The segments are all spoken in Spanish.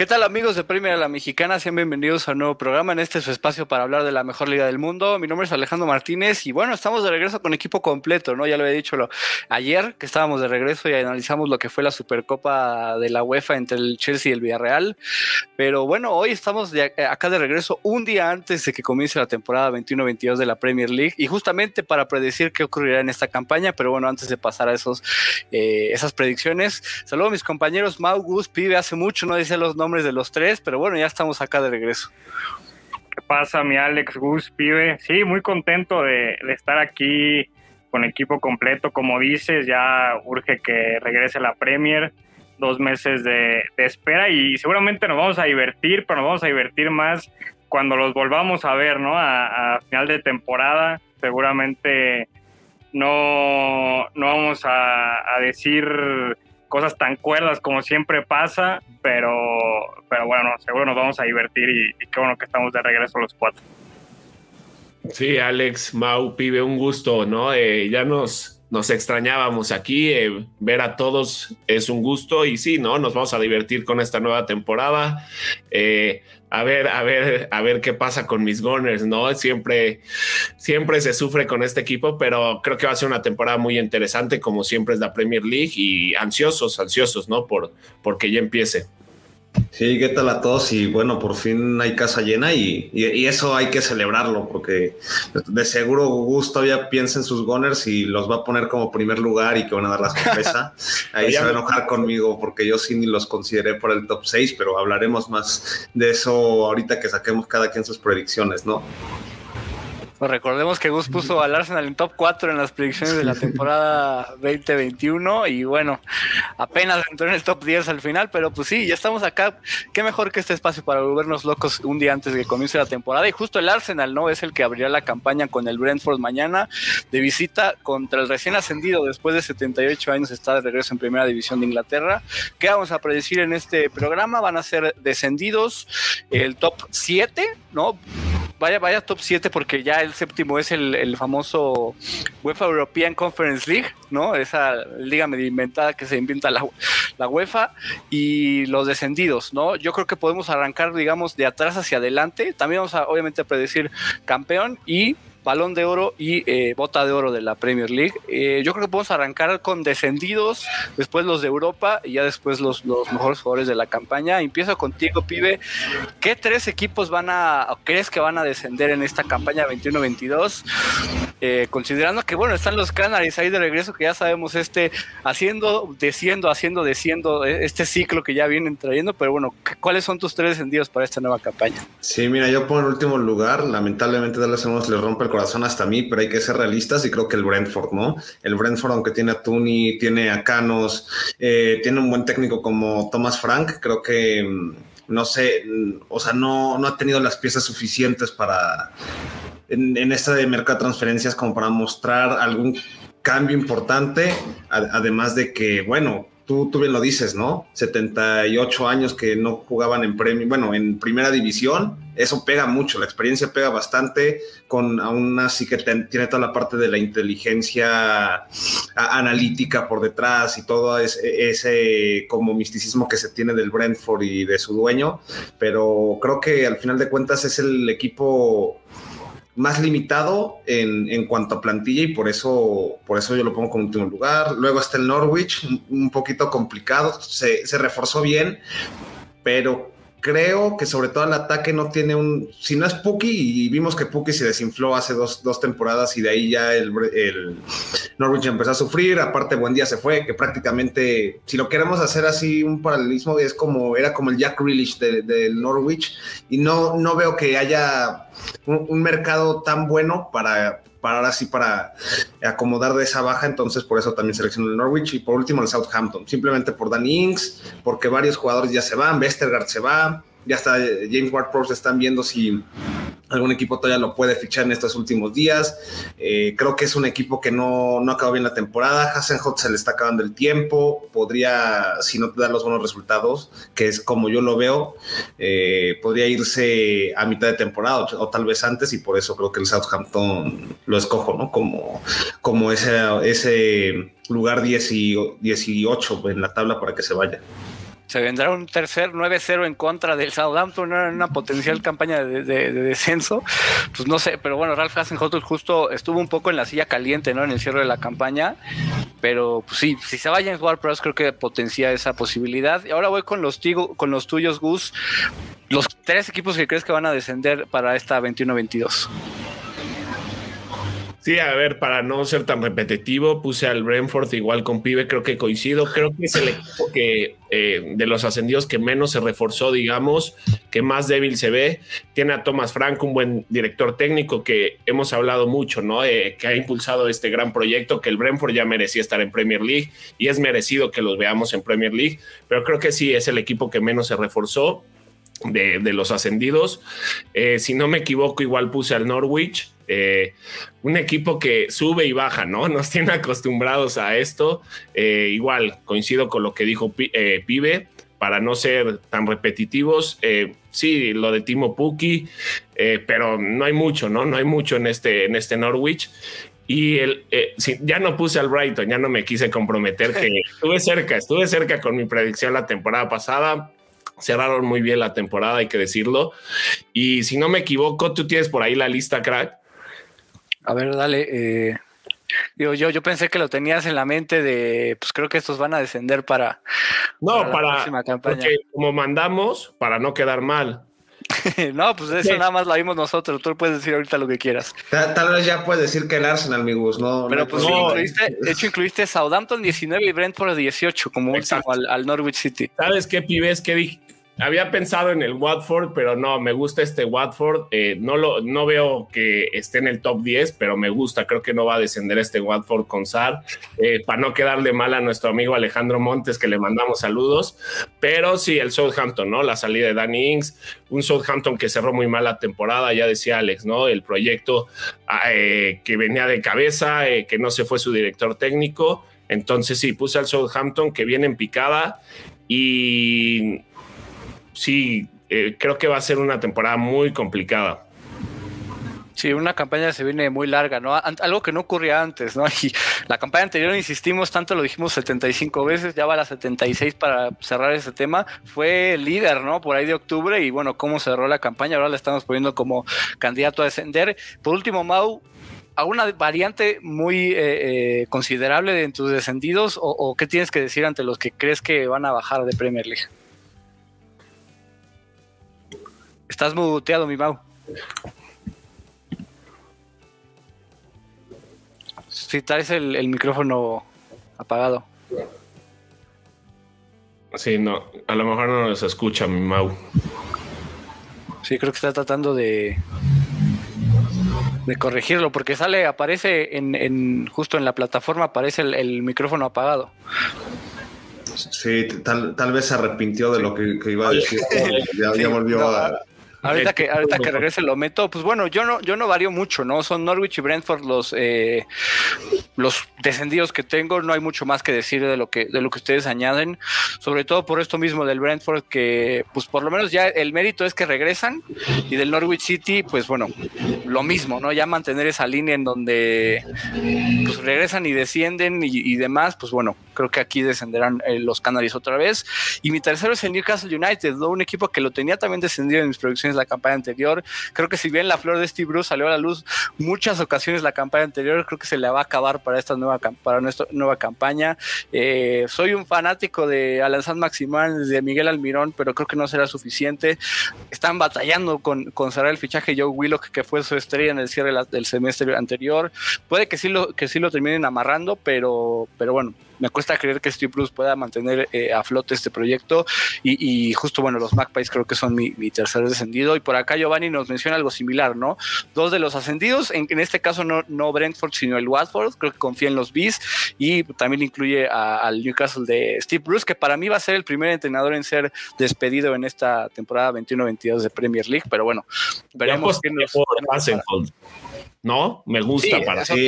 ¿Qué tal amigos de Premier a la Mexicana? Sean bienvenidos a un nuevo programa en este su espacio para hablar de la mejor liga del mundo. Mi nombre es Alejandro Martínez y bueno, estamos de regreso con equipo completo, ¿no? Ya lo había dicho lo, ayer que estábamos de regreso y analizamos lo que fue la Supercopa de la UEFA entre el Chelsea y el Villarreal. Pero bueno, hoy estamos de, acá de regreso un día antes de que comience la temporada 21-22 de la Premier League y justamente para predecir qué ocurrirá en esta campaña. Pero bueno, antes de pasar a esos, eh, esas predicciones, saludo a mis compañeros Mau Gus, Pibe, hace mucho no dice los nombres de los tres, pero bueno, ya estamos acá de regreso. ¿Qué pasa, mi Alex Gus, pibe? Sí, muy contento de, estar aquí con equipo completo. Como dices, ya urge que regrese la Premier. Dos meses de, espera y seguramente nos vamos a divertir, pero nos vamos a divertir más cuando los volvamos a ver, ¿no? A, final de temporada. Seguramente no, no vamos a, a decir cosas tan cuerdas como siempre pasa, pero, pero bueno, seguro nos vamos a divertir y, qué bueno que estamos de regreso los cuatro. Sí, Alex, Mau, pibe, un gusto, ¿no? Eh, ya nos, nos extrañábamos aquí, eh, ver a todos es un gusto y sí, ¿no? Nos vamos a divertir con esta nueva temporada. Eh, a ver, a ver, a ver qué pasa con mis Gunners, ¿no? Siempre, siempre se sufre con este equipo, pero creo que va a ser una temporada muy interesante, como siempre es la Premier League, y ansiosos, ansiosos, ¿no? Por, porque ya empiece. Sí, ¿qué tal a todos? Y bueno, por fin hay casa llena y, eso hay que celebrarlo porque de seguro Gus todavía piensa en sus Gunners y los va a poner como primer lugar y que van a dar la sorpresa. Ahí se va a enojar conmigo porque yo sí ni los consideré por el top 6, pero hablaremos más de eso ahorita que saquemos cada quien sus predicciones, ¿no? Pues recordemos que Gus puso al Arsenal en top 4 en las predicciones de la temporada 2021 y bueno, apenas entró en el top 10 al final, pero pues sí, ya estamos acá. Qué mejor que este espacio para volvernos locos un día antes de que comience la temporada. Y justo el Arsenal, ¿no? Es el que abrirá la campaña con el Brentford mañana de visita contra el recién ascendido después de 78 años está de regreso en Primera División de Inglaterra. ¿Qué vamos a predecir en este programa? Van a ser descendidos el top 7, ¿no? Vaya, vaya top 7 porque ya el séptimo es el, famoso UEFA European Conference League, ¿no? Esa liga medio inventada que se inventa la, la UEFA y los descendidos, ¿no? Yo creo que podemos arrancar, digamos, de atrás hacia adelante. También vamos a, obviamente, a predecir campeón y balón de oro y eh, bota de oro de la Premier League. Eh, yo creo que podemos arrancar con descendidos, después los de Europa y ya después los, los mejores jugadores de la campaña. Empiezo contigo, pibe. ¿Qué tres equipos van a, crees que van a descender en esta campaña 21-22? Eh, considerando que, bueno, están los Canaries ahí de regreso, que ya sabemos, este, haciendo, desciendo, haciendo, desciendo, este ciclo que ya vienen trayendo, pero bueno, ¿cuáles son tus tres descendidos para esta nueva campaña? Sí, mira, yo el último lugar, lamentablemente Dallas le rompe corazón hasta mí, pero hay que ser realistas y creo que el Brentford, ¿no? El Brentford, aunque tiene a Tuni, tiene a Canos, eh, tiene un buen técnico como Thomas Frank, creo que, mm, no sé, mm, o sea, no, no ha tenido las piezas suficientes para, en, en este mercado de transferencias como para mostrar algún cambio importante, además de que, bueno, tú, tú bien lo dices, ¿no? 78 años que no jugaban en premio, bueno, en primera división, eso pega mucho, la experiencia pega bastante, con aún así que tiene toda la parte de la inteligencia analítica por detrás y todo ese, ese, como misticismo que se tiene del Brentford y de su dueño, pero creo que al final de cuentas es el equipo más limitado en, cuanto a plantilla y por eso, por eso yo lo pongo como último lugar. Luego está el Norwich, un, poquito complicado, se, se, reforzó bien, pero creo que sobre todo el ataque no tiene un, si no es Puki, y vimos que Puki se desinfló hace dos, temporadas y de ahí ya el, el, Norwich empezó a sufrir, aparte Buen Día se fue, que prácticamente, si lo queremos hacer así un paralelismo, es como, era como el Jack Grealish del Norwich, y no, no veo que haya un, mercado tan bueno para, para ahora sí para acomodar de esa baja, entonces por eso también seleccionó el Norwich y por último el Southampton, simplemente por Danny Ings, porque varios jugadores ya se van, Westergaard se va, ya está James Ward-Prowse están viendo si algún equipo todavía lo puede fichar en estos últimos días. Eh, creo que es un equipo que no, no acabó bien la temporada. Hasenhut se le está acabando el tiempo. Podría, si no te da los buenos resultados, que es como yo lo veo, eh, podría irse a mitad de temporada o, tal vez antes. Y por eso creo que el Southampton lo escojo, ¿no? Como, como ese, ese lugar 10 y 18 en la tabla para que se vaya. Se vendrá un tercer 9-0 en contra del Southampton en una potencial campaña de, descenso. Pues no sé, pero bueno, Ralph Hasenhotel justo estuvo un poco en la silla caliente, ¿no? En el cierre de la campaña, pero pues sí, si se va James Ward-Prowse creo que potencia esa posibilidad. Y ahora voy con los, con los tuyos, Gus. Los tres equipos que crees que van a descender para esta 21-22. Sí, a ver, para no ser tan repetitivo, puse al Brentford igual con Pibe, creo que coincido, creo que es el equipo que eh, de los ascendidos que menos se reforzó, digamos, que más débil se ve. Tiene a Thomas Frank, un buen director técnico que hemos hablado mucho, ¿no? Eh, que ha impulsado este gran proyecto, que el Brentford ya merecía estar en Premier League y es merecido que los veamos en Premier League, pero creo que sí es el equipo que menos se reforzó. De, los ascendidos. Eh, si no me equivoco, igual puse al Norwich. Eh, un equipo que sube y baja, ¿no? Nos tiene acostumbrados a esto. Eh, igual, coincido con lo que dijo eh, Pibe, para no ser tan repetitivos. sí, lo de Timo Puki, pero no hay mucho, ¿no? No hay mucho en este, en este Norwich. Y el, ya no puse al Brighton, ya no me quise comprometer, que estuve cerca, estuve cerca con mi predicción la temporada pasada cerraron muy bien la temporada, hay que decirlo. Y si no me equivoco, tú tienes por ahí la lista, crack. A ver, dale. Eh, digo, yo, yo pensé que lo tenías en la mente de, pues creo que estos van a descender para. No, para. Porque como mandamos, para no quedar mal. no, pues eso nada más lo vimos nosotros. Tú puedes decir ahorita lo que quieras. Tal, vez ya puedes decir que el Arsenal, amigos, no. Pero pues de hecho incluiste Southampton 19 y Brentford 18 como último al, al, Norwich City. ¿Sabes qué, pibes? Que dije, había pensado en el Watford, pero no, me gusta este Watford. Eh, no, lo, no veo que esté en el top 10, pero me gusta. Creo que no va a descender este Watford con SAR. Eh, para no quedarle mal a nuestro amigo Alejandro Montes, que le mandamos saludos. Pero sí, el Southampton, ¿no? La salida de Danny Ings, un Southampton que cerró muy mal la temporada, ya decía Alex, ¿no? El proyecto ah, eh, que venía de cabeza, que no se fue su director técnico. Entonces sí, puse al Southampton que viene en picada y sí, eh, creo que va a ser una temporada muy complicada. Sí, una campaña se viene muy larga, ¿no? Algo que no ocurría antes, ¿no? Y la campaña anterior, insistimos tanto, lo dijimos 75 veces, ya va a la 76 para cerrar ese tema. Fue líder, ¿no? Por ahí de octubre y bueno, cómo cerró la campaña, ahora la estamos poniendo como candidato a descender. Por último, Mau, ¿alguna variante muy eh, eh, considerable de tus descendidos o qué tienes que decir ante los que crees que van a bajar de Premier League? Estás muteado, mi Mau. Si traes el, el micrófono apagado. Sí, no, a lo mejor no nos escucha mi Mau. Sí, creo que está tratando de de corregirlo porque sale, aparece en, en justo en la plataforma aparece el, micrófono apagado. Sí, tal, tal, vez se arrepintió de lo que, iba a decir. ya, volvió a, Ahorita que, ahorita que regrese lo meto, pues bueno, yo no, yo no varío mucho, ¿no? Son Norwich y Brentford los, eh, los descendidos que tengo, no hay mucho más que decir de lo que, de lo que ustedes añaden, sobre todo por esto mismo del Brentford, que pues por lo menos ya el mérito es que regresan, y del Norwich City, pues bueno, lo mismo, ¿no? Ya mantener esa línea en donde pues regresan y descienden y, demás, pues bueno, creo que aquí descenderán eh, los Canaries otra vez. Y mi tercero es el Newcastle United, ¿no? Un equipo que lo tenía también descendido en mis la campaña anterior. Creo que si bien la flor de Steve Bruce salió a la luz muchas ocasiones la campaña anterior, creo que se le va a acabar para esta nueva, para nuestra nueva campaña. Eh, soy un fanático de Alan San Maximán, de Miguel Almirón, pero creo que no será suficiente. Están batallando con, con cerrar el fichaje Joe Willock, que fue su estrella en el cierre del semestre anterior. Puede que sí lo, que sí lo terminen amarrando, pero, pero bueno, me cuesta creer que Steve Bruce pueda mantener eh, a flote este proyecto. Y, justo bueno los Magpies creo que son mi, tercer descendido. Y por acá Giovanni nos menciona algo similar no dos de los ascendidos en, este caso no, no Brentford sino el Watford. Creo que confía en los Bees. Y también incluye al Newcastle de Steve Bruce que para mí va a ser el primer entrenador en ser despedido en esta temporada 21-22 de Premier League. Pero bueno veremos qué nos, no me gusta para sí,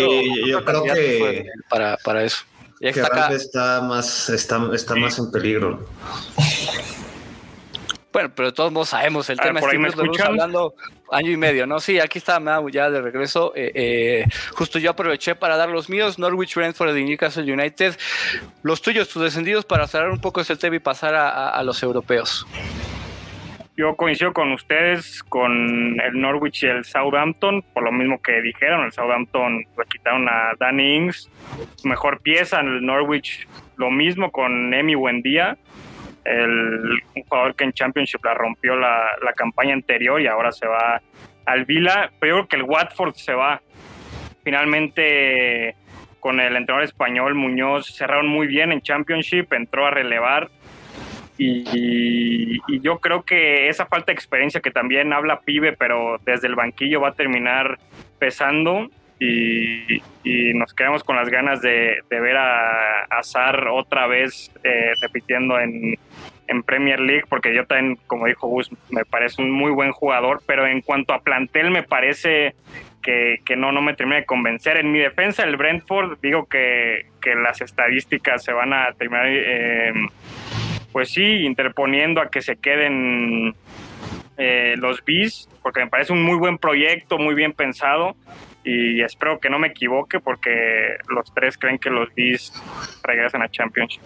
yo creo que para, para eso que está, más, está, está más en peligro. Bueno, pero todos modos sabemos el tema. Estuvimos hablando año y medio, ¿no? Sí, aquí está ya de regreso. Eh, eh, justo yo aproveché para dar los míos, Norwich, Brentford y Newcastle United. Los tuyos, tus descendidos, para cerrar un poco ese tema y pasar a, los europeos. Yo coincido con ustedes, con el Norwich y el Southampton, por lo mismo que dijeron, el Southampton le quitaron a Danny Ings, mejor pieza, en el Norwich lo mismo con Emi Buendía, el, un jugador que en Championship la rompió la, la campaña anterior y ahora se va al Vila, pero yo creo que el Watford se va. Finalmente, con el entrenador español Muñoz, cerraron muy bien en Championship, entró a relevar. Y, yo creo que esa falta de experiencia que también habla Pibe, pero desde el banquillo va a terminar pesando. Y, nos quedamos con las ganas de, ver a Azar otra vez eh, repitiendo en, Premier League, porque yo también, como dijo Gus, me parece un muy buen jugador, pero en cuanto a plantel me parece que, no, no me termina de convencer. En mi defensa, el Brentford, digo que, las estadísticas se van a terminar, eh, pues sí, interponiendo a que se queden eh, los Bees, porque me parece un muy buen proyecto, muy bien pensado. Y espero que no me equivoque porque los tres creen que los Bees regresan a Championship.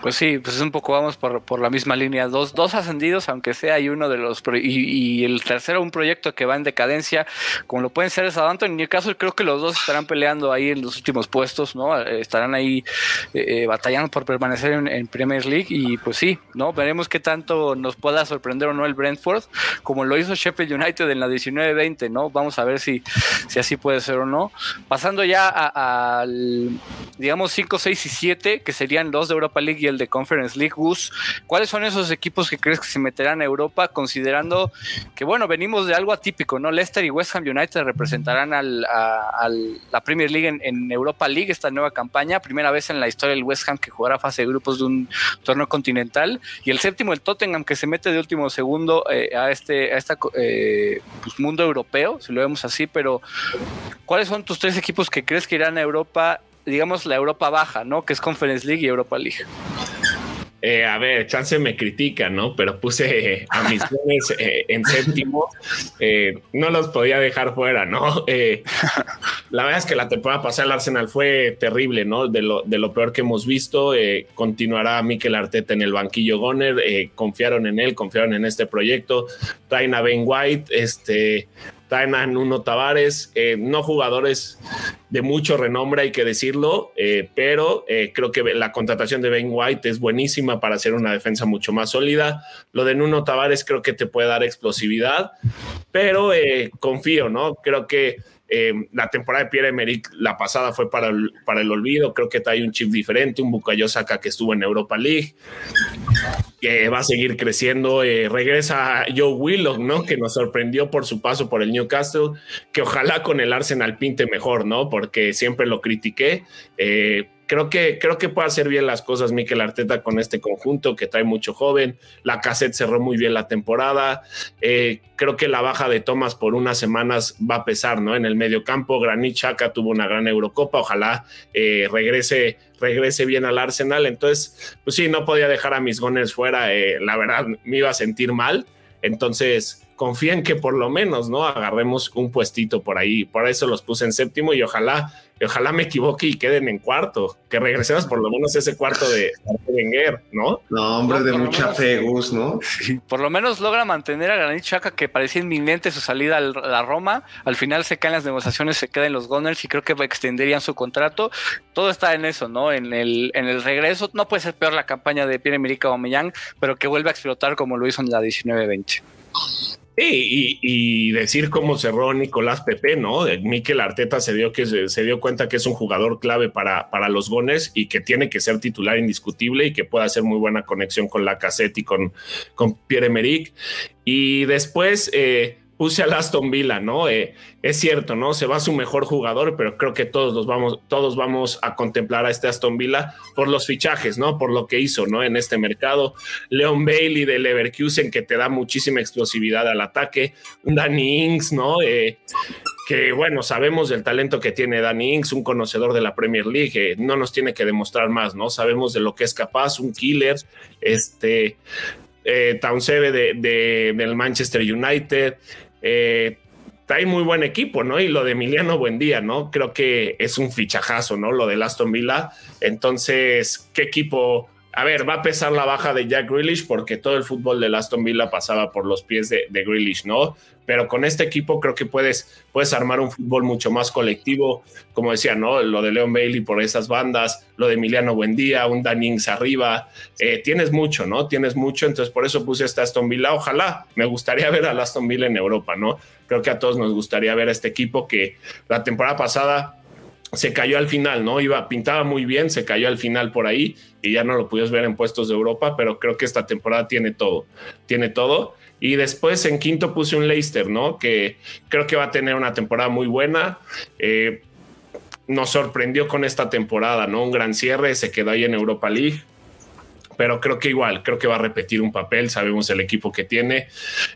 Pues sí, pues es un poco vamos por, por la misma línea. Dos, dos ascendidos, aunque sea, y uno de los. Y, y, el tercero, un proyecto que va en decadencia, como lo pueden ser el Southampton. En mi caso, creo que los dos estarán peleando ahí en los últimos puestos, ¿no? Eh, estarán ahí eh, eh, batallando por permanecer en, Premier League. Y pues sí, ¿no? Veremos qué tanto nos pueda sorprender o no el Brentford, como lo hizo Sheffield United en la 19-20, ¿no? Vamos a ver si, si así puede ser o no. Pasando ya al, digamos, 5, 6 y 7, que serían dos de Europa League y el de Conference League. Gus, ¿cuáles son esos equipos que crees que se meterán a Europa, considerando que, bueno, venimos de algo atípico, ¿no? Leicester y West Ham United representarán al, a, la Premier League en, Europa League, esta nueva campaña, primera vez en la historia del West Ham que jugará fase de grupos de un torneo continental, y el séptimo, el Tottenham, que se mete de último segundo eh, a este a esta, eh, pues, mundo europeo, si lo vemos así, pero ¿cuáles son tus tres equipos que crees que irán a Europa digamos, la Europa baja, ¿no? Que es Conference League y Europa League. Eh, a ver, chance me critica, ¿no? Pero puse a mis goles eh, en séptimo. Eh, no los podía dejar fuera, ¿no? la verdad es que la temporada pasada el Arsenal fue terrible, ¿no? De lo, de lo peor que hemos visto. continuará Mikel Arteta en el banquillo Goner. confiaron en él, confiaron en este proyecto. Traen Ben White, este traen Nuno Tavares, eh, no jugadores de mucho renombre, hay que decirlo, eh, pero eh, creo que la contratación de Ben White es buenísima para hacer una defensa mucho más sólida. Lo de Nuno Tavares creo que te puede dar explosividad, pero confío, ¿no? Creo que la temporada de Pierre Emerick, la pasada fue para el, para el olvido. Creo que trae un chip diferente, un Bukayo Saka que estuvo en Europa League que va a seguir creciendo. Eh, regresa Joe Willock, ¿no? Que nos sorprendió por su paso por el Newcastle, que ojalá con el Arsenal pinte mejor, ¿no? Porque siempre lo critiqué. Eh, creo que, creo que puede hacer bien las cosas Mikel Arteta con este conjunto que trae mucho joven. La cassette cerró muy bien la temporada. Eh, creo que la baja de Thomas por unas semanas va a pesar, ¿no? En el medio campo, Granit Xhaka tuvo una gran Eurocopa. Ojalá eh, regrese, regrese bien al Arsenal. Entonces, pues sí, no podía dejar a mis Gunners fuera. Eh, la verdad, me iba a sentir mal. Entonces, confíen que por lo menos, ¿no? Agarremos un puestito por ahí. Por eso los puse en séptimo y ojalá ojalá me equivoque y queden en cuarto, que regresemos por lo menos ese cuarto de Wenger, ¿no? No, hombre, de mucha fe, Gus, ¿no? por lo menos logra mantener a Granit Xhaka, que parecía inminente su salida a la Roma, al final se caen las negociaciones, se quedan los Gunners y creo que extenderían su contrato, todo está en eso, ¿no? En el, en el regreso, no puede ser peor la campaña de Pierre-Emerick Aubameyang, pero que vuelve a explotar como lo hizo en la 19-20. Sí, y, decir cómo cerró Nicolás Pepe, ¿no? Mikel Arteta se dio, que se, dio cuenta que es un jugador clave para, para los Gones y que tiene que ser titular indiscutible y que puede hacer muy buena conexión con la cassette y con, con Pierre-Emerick. Y después, eh, puse al Aston Villa, ¿no? Eh, es cierto, ¿no? Se va su mejor jugador, pero creo que todos los vamos, todos vamos a contemplar a este Aston Villa por los fichajes, ¿no? Por lo que hizo, ¿no? En este mercado. Leon Bailey de Leverkusen, que te da muchísima explosividad al ataque. Danny Ings, ¿no? Eh, que bueno, sabemos del talento que tiene Danny Ings, un conocedor de la Premier League, eh, no nos tiene que demostrar más, ¿no? Sabemos de lo que es capaz, un killer, este, eh, Townsend de, del Manchester United. Eh, muy buen equipo, ¿no? Y lo de Emiliano Buendía, ¿no? Creo que es un fichajazo, ¿no? Lo de Aston Villa. Entonces, ¿qué equipo? A ver, va a pesar la baja de Jack Grealish porque todo el fútbol de Aston Villa pasaba por los pies de, Grealish, ¿no? pero con este equipo creo que puedes, puedes armar un fútbol mucho más colectivo, como decía, ¿no? Lo de Leon Bailey por esas bandas, lo de Emiliano Buendía, un Danings arriba, eh, tienes mucho, ¿no? Tienes mucho, entonces por eso puse esta Aston Villa, ojalá, me gustaría ver a Aston Villa en Europa, ¿no? Creo que a todos nos gustaría ver a este equipo que la temporada pasada se cayó al final, ¿no? Iba, pintaba muy bien, se cayó al final por ahí y ya no lo pudimos ver en puestos de Europa, pero creo que esta temporada tiene todo, tiene todo. Y después en quinto puse un Leicester, ¿no? Que creo que va a tener una temporada muy buena. Eh, nos sorprendió con esta temporada, ¿no? Un gran cierre, se quedó ahí en Europa League. Pero creo que igual, creo que va a repetir un papel. Sabemos el equipo que tiene.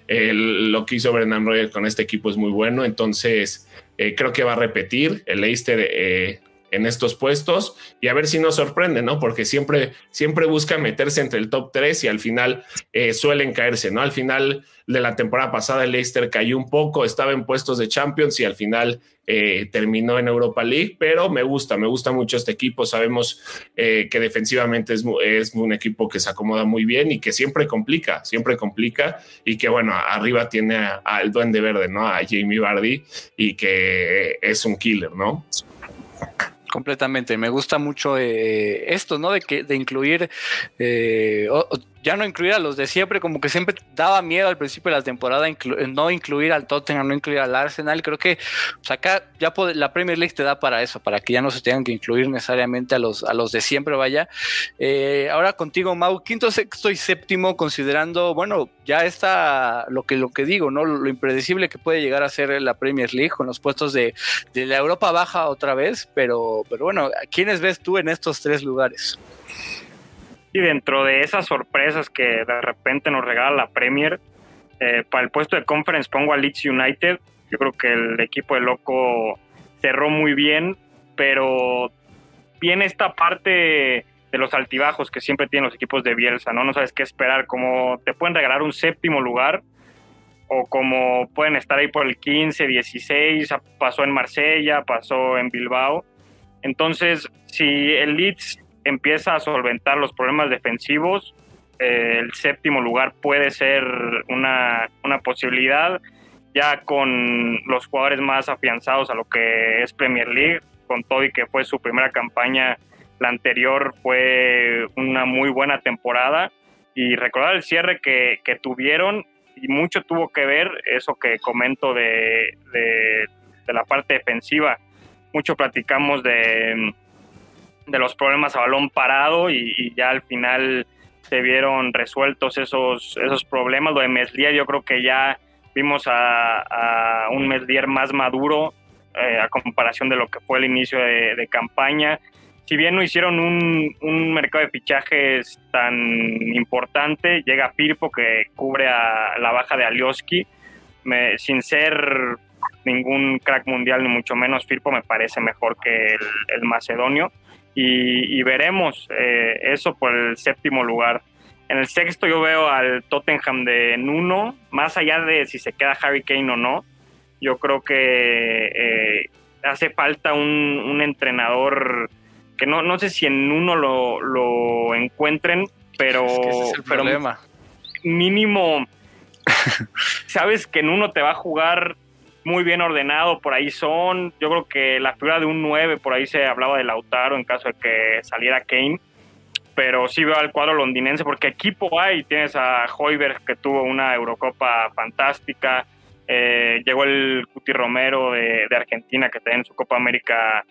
lo que hizo Brendan Rodgers con este equipo es muy bueno. Entonces, eh, creo que va a repetir. El Leicester eh, en estos puestos y a ver si nos sorprende, ¿no? Porque siempre, siempre busca meterse entre el top 3 y al final eh, suelen caerse, ¿no? Al final de la temporada pasada el Leicester cayó un poco, estaba en puestos de Champions y al final eh, terminó en Europa League, pero me gusta, me gusta mucho este equipo, sabemos eh, que defensivamente es, es, un equipo que se acomoda muy bien y que siempre complica, siempre complica y que bueno, arriba tiene al Duende Verde, ¿no? A Jamie Vardy y que es un killer, ¿no? Completamente. Me gusta mucho eh, esto, ¿no? De que de incluir eh, ya no incluir a los de siempre, como que siempre daba miedo al principio de la temporada no incluir al Tottenham, no incluir al Arsenal. Creo que pues, acá ya la Premier League te da para eso, para que ya no se tengan que incluir necesariamente a los, a los de siempre, vaya. Eh, ahora contigo, Mau, quinto, sexto y séptimo, considerando, bueno, ya está lo que, lo que digo, ¿no? Lo, impredecible que puede llegar a ser la Premier League con los puestos de, de la Europa baja otra vez, pero, pero bueno, ¿quiénes ves tú en estos tres lugares? Y dentro de esas sorpresas que de repente nos regala la Premier, eh, para el puesto de conference pongo a Leeds United. Yo creo que el equipo de Loco cerró muy bien, pero viene esta parte de los altibajos que siempre tienen los equipos de Bielsa, ¿no? No sabes qué esperar, como te pueden regalar un séptimo lugar o como pueden estar ahí por el 15, 16, pasó en Marsella, pasó en Bilbao. Entonces, si el Leeds empieza a solventar los problemas defensivos, eh, el séptimo lugar puede ser una, posibilidad, ya con los jugadores más afianzados a lo que es Premier League, con todo y que fue su primera campaña, la anterior fue una muy buena temporada, y recordar el cierre que, tuvieron, y mucho tuvo que ver eso que comento de, de la parte defensiva. Mucho platicamos de de los problemas a balón parado y, ya al final se vieron resueltos esos, esos problemas. Lo de Meslier yo creo que ya vimos a, un Meslier más maduro eh, a comparación de lo que fue el inicio de, campaña. Si bien no hicieron un, mercado de fichajes tan importante, llega Firpo que cubre a la baja de Alioski. sin ser ningún crack mundial, ni mucho menos Firpo, me parece mejor que el macedonio y, veremos eh, eso por el séptimo lugar. En el sexto yo veo al Tottenham de Nuno, más allá de si se queda Harry Kane o no, yo creo que eh, hace falta un, entrenador que no, no sé si en Nuno lo, lo encuentren, pero, pero mínimo sabes que en uno te va a jugar muy bien ordenado, por ahí son. Yo creo que la figura de un 9, por ahí se hablaba de Lautaro en caso de que saliera Kane. Pero sí veo al cuadro londinense porque equipo hay. Tienes a Hoiberg que tuvo una Eurocopa fantástica. Eh, llegó el Cuti Romero de, Argentina que también en su Copa América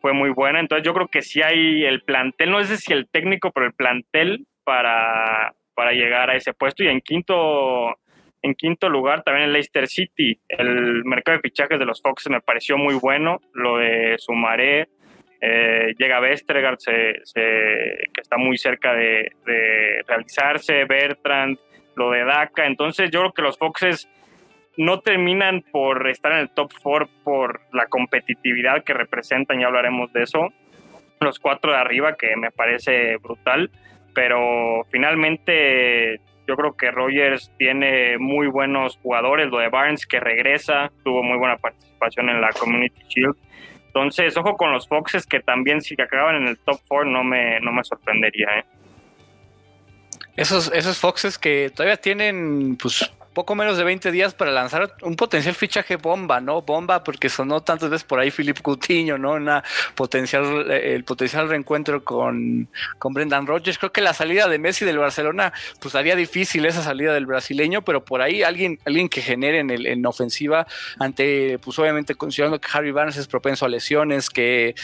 fue muy buena. Entonces yo creo que sí hay el plantel, no sé si el técnico, pero el plantel para, para llegar a ese puesto. Y en quinto en quinto lugar, también el Leicester City. El mercado de fichajes de los Foxes me pareció muy bueno. Lo de Sumaré, eh, llega Vestergaard, que está muy cerca de, realizarse, Bertrand, lo de DACA. Entonces yo creo que los Foxes no terminan por estar en el top four por la competitividad que representan, ya hablaremos de eso. Los cuatro de arriba, que me parece brutal, pero finalmente Yo creo que Rogers tiene muy buenos jugadores, lo de Barnes que regresa, tuvo muy buena participación en la Community Shield. Entonces, ojo con los Foxes que también si acaban en el top 4 no me, no me sorprendería. ¿eh? Esos, esos Foxes que todavía tienen pues poco menos de 20 días para lanzar un potencial fichaje bomba, ¿no? Bomba, porque sonó tantas veces por ahí Philip Coutinho, ¿no? Una potencial, eh, el potencial reencuentro con, con Brendan Rodgers. Creo que la salida de Messi del Barcelona, pues haría difícil esa salida del brasileño, pero por ahí alguien, alguien que genere en, el, en ofensiva ante, pues obviamente considerando que Harry Barnes es propenso a lesiones, que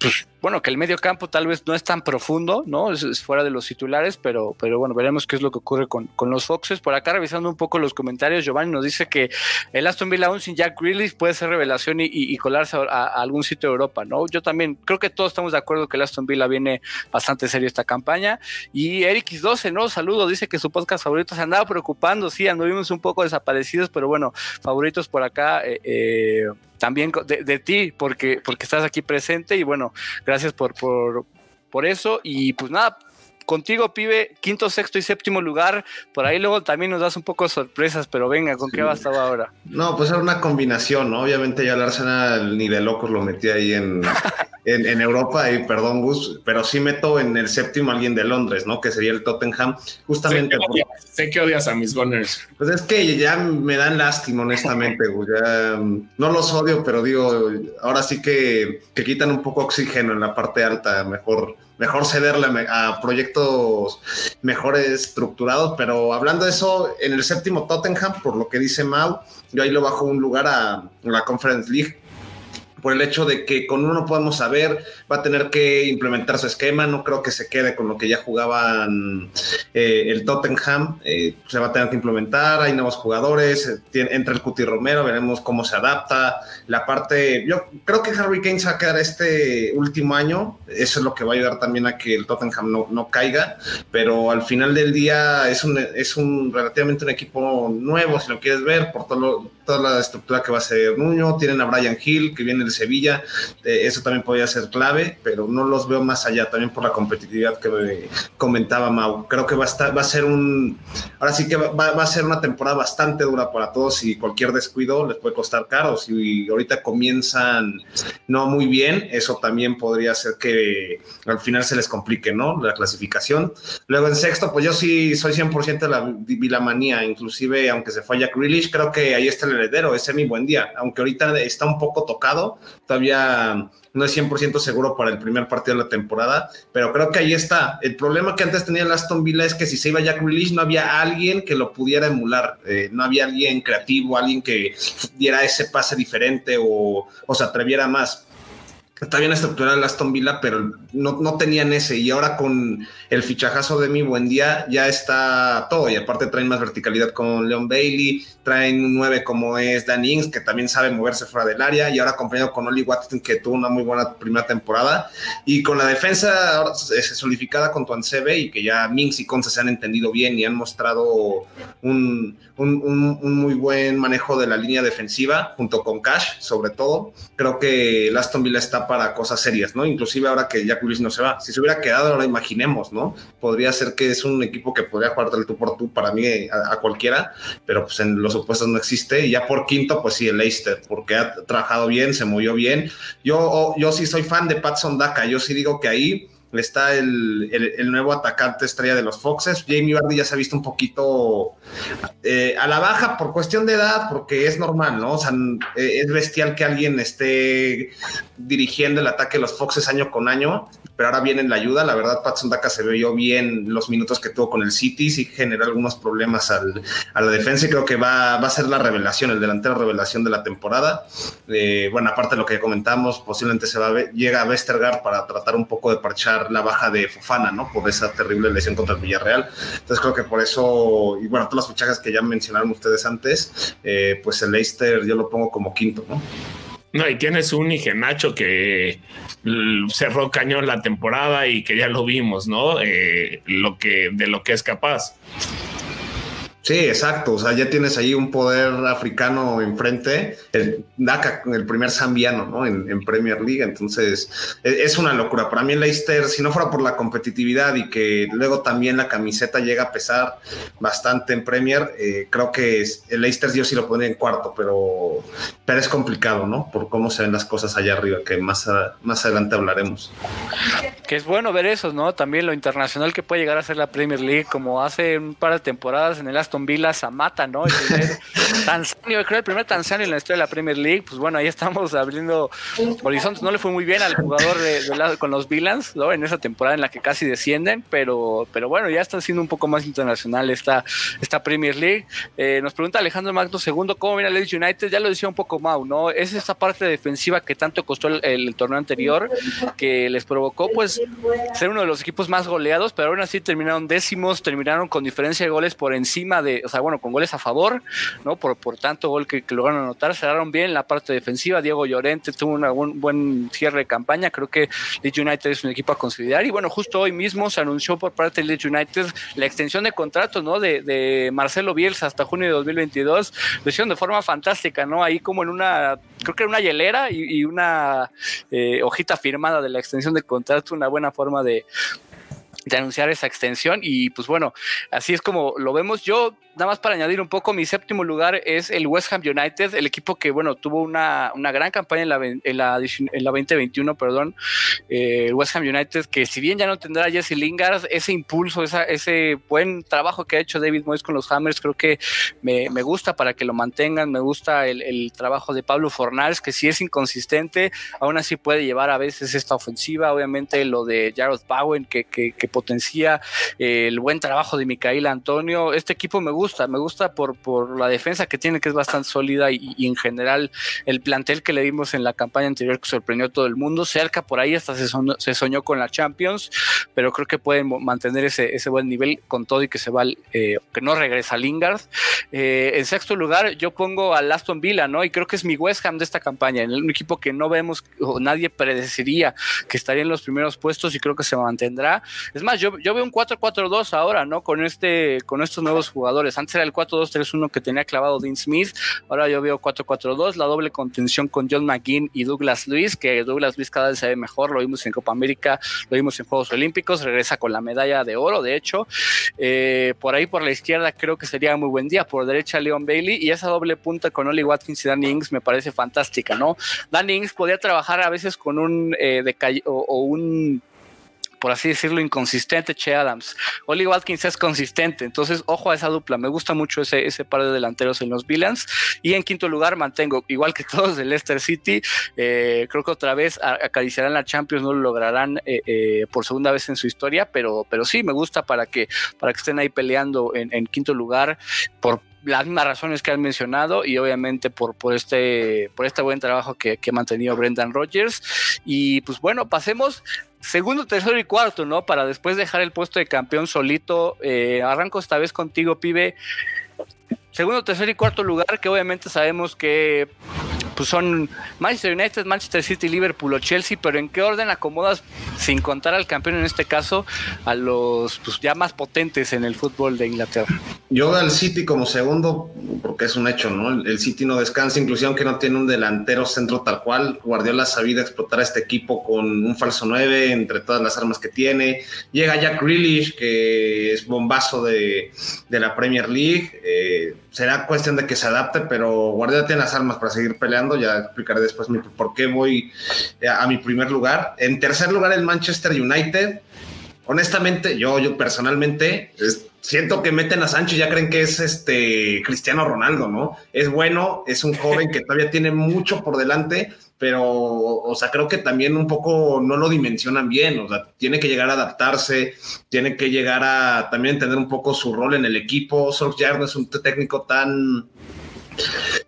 pues bueno, que el medio campo tal vez no es tan profundo, ¿no? Es, fuera de los titulares, pero, pero bueno, veremos qué es lo que ocurre con, los Foxes. Por acá, revisando un poco los comentarios, Giovanni nos dice que el Aston Villa aún sin Jack Grealish puede ser revelación y, colarse a, algún sitio de Europa, ¿no? Yo también creo que todos estamos de acuerdo que el Aston Villa viene bastante serio esta campaña. Y Eric 12 ¿no? Saludo, dice que su podcast favorito se andaba preocupando, sí, anduvimos un poco desaparecidos, pero bueno, favoritos por acá. Eh, eh, también de, ti, porque, porque estás aquí presente y bueno, gracias por, por, por eso. Y pues nada, contigo, pibe, quinto, sexto y séptimo lugar. Por ahí luego también nos das un poco de sorpresas, pero venga, ¿con qué bastaba ahora? No, pues era una combinación, ¿no? Obviamente ya el Arsenal ni de locos lo metí ahí en, en, Europa, y perdón, Gus, pero sí meto en el séptimo alguien de Londres, ¿no? Que sería el Tottenham, justamente. Sé que, odias, a mis Gunners. Pues es que ya me dan lástima, honestamente, Gus. Ya, no los odio, pero digo, ahora sí que, que quitan un poco oxígeno en la parte alta, mejor mejor cederle a proyectos mejor estructurados. Pero hablando de eso, en el séptimo Tottenham, por lo que dice Mau, yo ahí lo bajo un lugar a la Conference League por el hecho de que con uno podemos saber, va a tener que implementar su esquema, no creo que se quede con lo que ya jugaban eh, el Tottenham, eh, se va a tener que implementar, hay nuevos jugadores, eh, entra el Cuti Romero, veremos cómo se adapta, la parte, yo creo que Harry Kane quedar este último año, eso es lo que va a ayudar también a que el Tottenham no, no caiga, pero al final del día es un, es un relativamente un equipo nuevo, si lo quieres ver, por todo toda la estructura que va a ser Nuño, tienen a Brian Hill, que viene Sevilla, eh, eso también podría ser clave, pero no los veo más allá, también por la competitividad que comentaba Mau. Creo que va a, estar, va a ser un, ahora sí que va, a ser una temporada bastante dura para todos y cualquier descuido les puede costar caro. Si ahorita comienzan no muy bien, eso también podría ser que al final se les complique, ¿no? La clasificación. Luego en sexto, pues yo sí soy 100% de la Vilamanía, inclusive aunque se falla Grealish, creo que ahí está el heredero, ese es mi buen día, aunque ahorita está un poco tocado, todavía no es 100% seguro para el primer partido de la temporada, pero creo que ahí está. El problema que antes tenía el Aston Villa es que si se iba Jack Grealish no había alguien que lo pudiera emular, eh, no había alguien creativo, alguien que diera ese pase diferente o, o se atreviera más está bien estructurada el Aston Villa, pero no, no, tenían ese. Y ahora con el fichajazo de mi buen día ya está todo. Y aparte traen más verticalidad con Leon Bailey, traen un 9 como es Dan Ings, que también sabe moverse fuera del área. Y ahora acompañado con Oli Watson, que tuvo una muy buena primera temporada. Y con la defensa ahora solidificada con Tuancebe y que ya Minx y Conce se han entendido bien y han mostrado un, un, un, muy buen manejo de la línea defensiva, junto con Cash, sobre todo. Creo que el Aston Villa está para cosas serias, ¿no? Inclusive ahora que Jack Willis no se va. Si se hubiera quedado, ahora imaginemos, ¿no? Podría ser que es un equipo que podría jugar del tú por tú para mí a, cualquiera, pero pues en los opuestos no existe. Y ya por quinto, pues sí, el Leicester, porque ha trabajado bien, se movió bien. Yo, yo sí soy fan de Patson Daka, yo sí digo que ahí está el, el, nuevo atacante estrella de los Foxes. Jamie Vardy ya se ha visto un poquito eh, a la baja por cuestión de edad, porque es normal, ¿no? O sea, eh, es bestial que alguien esté dirigiendo el ataque de los Foxes año con año pero ahora viene la ayuda. La verdad, Patson Daka se vio bien los minutos que tuvo con el City, sí generó algunos problemas al, a la defensa y creo que va, va, a ser la revelación, el delantero revelación de la temporada. Eh, bueno, aparte de lo que comentamos, posiblemente se va a llega a Westergaard para tratar un poco de parchar la baja de Fofana, ¿no? Por esa terrible lesión contra el Villarreal. Entonces creo que por eso, y bueno, todas las fichajes que ya mencionaron ustedes antes, eh, pues el Leicester yo lo pongo como quinto, ¿no? No, y tienes un Nacho que cerró cañón la temporada y que ya lo vimos, ¿no? Eh, lo que, de lo que es capaz. Sí, exacto. O sea, ya tienes ahí un poder africano enfrente, el DACA, el primer zambiano, ¿no? En, Premier League. Entonces, e, es una locura. Para mí, Leicester, si no fuera por la competitividad y que luego también la camiseta llega a pesar bastante en Premier, eh, creo que el Leicester yo sí lo pondría en cuarto, pero, pero es complicado, ¿no? Por cómo se ven las cosas allá arriba, que más, más adelante hablaremos. Que es bueno ver eso, ¿no? También lo internacional que puede llegar a ser la Premier League, como hace un par de temporadas en el Villa Samata, ¿no? El primer tanzanio, creo el primer tanzanio en la historia de la Premier League, pues bueno, ahí estamos abriendo horizontes. No le fue muy bien al jugador de, con los Villans, ¿no? En esa temporada en la que casi descienden, pero, pero bueno, ya está siendo un poco más internacional esta, esta Premier League. Eh, nos pregunta Alejandro Magno segundo, ¿cómo viene el Leeds United? Ya lo decía un poco Mau, ¿no? Es esta parte defensiva que tanto costó el, torneo anterior, que les provocó, pues, ser uno de los equipos más goleados, pero aún así terminaron décimos, terminaron con diferencia de goles por encima de, o sea, bueno, con goles a favor, ¿no? Por, por tanto gol que, lograron anotar, cerraron bien la parte defensiva, Diego Llorente tuvo un buen cierre de campaña, creo que Leeds United es un equipo a considerar y bueno, justo hoy mismo se anunció por parte de Leeds United la extensión de contrato, ¿no? De, de Marcelo Bielsa hasta junio de 2022, lo hicieron de forma fantástica, ¿no? Ahí como en una, creo que era una hielera y, una eh, hojita firmada de la extensión de contrato, una buena forma de, de anunciar esa extensión y pues bueno, así es como lo vemos. Yo nada más para añadir un poco, mi séptimo lugar es el West Ham United, el equipo que, bueno, tuvo una, una gran campaña en la, en la, en la 2021, perdón, eh, West Ham United, que si bien ya no tendrá Jesse Lingard, ese impulso, ese buen trabajo que ha hecho David Moyes con los Hammers, creo que me, me gusta para que lo mantengan, me gusta el, trabajo de Pablo Fornals, que si es inconsistente, aún así puede llevar a veces esta ofensiva, obviamente lo de Jared Bowen, que, que, que potencia el buen trabajo de Micaela Antonio, este equipo me gusta gusta, me gusta por, por la defensa que tiene, que es bastante sólida y, en general el plantel que le dimos en la campaña anterior que sorprendió a todo el mundo. Cerca por ahí hasta se soñó, con la Champions, pero creo que pueden mantener ese, ese buen nivel con todo y que se va, eh, que no regresa Lingard. Eh, en sexto lugar, yo pongo al Aston Villa, ¿no? Y creo que es mi West Ham de esta campaña, en un equipo que no vemos o nadie predeciría que estaría en los primeros puestos y creo que se mantendrá. Es más, yo, yo veo un 4-4-2 ahora, ¿no? Con, este, con estos nuevos jugadores. Antes era el 4-2-3-1 que tenía clavado Dean Smith. Ahora yo veo 4-4-2, la doble contención con John McGinn y Douglas Luis, que Douglas Luis cada vez se ve mejor. Lo vimos en Copa América, lo vimos en Juegos Olímpicos. Regresa con la medalla de oro, de hecho. Eh, por ahí por la izquierda creo que sería muy buen día. Por derecha, Leon Bailey. Y esa doble punta con Oli Watkins y Danny Ings me parece fantástica, ¿no? Danny Ings podía trabajar a veces con un eh, o un por así decirlo, inconsistente Che Adams. Oli Watkins es consistente, entonces ojo a esa dupla. Me gusta mucho ese, ese par de delanteros en los Villains. Y en quinto lugar mantengo, igual que todos del Leicester City, eh, creo que otra vez acariciarán la Champions, no lo lograrán eh, eh, por segunda vez en su historia, pero, pero sí me gusta para que, para que estén ahí peleando en, quinto lugar por, las mismas razones que han mencionado y obviamente por, por, este, por este buen trabajo que, que ha mantenido Brendan Rodgers. Y pues bueno, pasemos segundo, tercero y cuarto, ¿no? Para después dejar el puesto de campeón solito. Eh, arranco esta vez contigo, pibe. Segundo, tercer y cuarto lugar, que obviamente sabemos que pues son Manchester United, Manchester City, Liverpool o Chelsea, pero ¿en qué orden acomodas, sin contar al campeón en este caso, a los pues, ya más potentes en el fútbol de Inglaterra? Yo al City como segundo, porque es un hecho, ¿no? El City no descansa, inclusive aunque no tiene un delantero centro tal cual. Guardiola ha sabido explotar a este equipo con un falso 9 entre todas las armas que tiene. Llega Jack Grealish, que es bombazo de, de la Premier League. Eh, será cuestión de que se adapte, pero Guardiola tiene las armas para seguir peleando. Ya explicaré después por qué voy eh, a mi primer lugar. En tercer lugar, el Manchester United. Honestamente, yo, yo personalmente siento que meten a Sancho y ya creen que es este Cristiano Ronaldo, ¿no? Es bueno, es un joven que todavía tiene mucho por delante, pero, o sea, creo que también un poco no lo dimensionan bien, o sea, tiene que llegar a adaptarse, tiene que llegar a también tener un poco su rol en el equipo. Solskjaer no es un técnico tan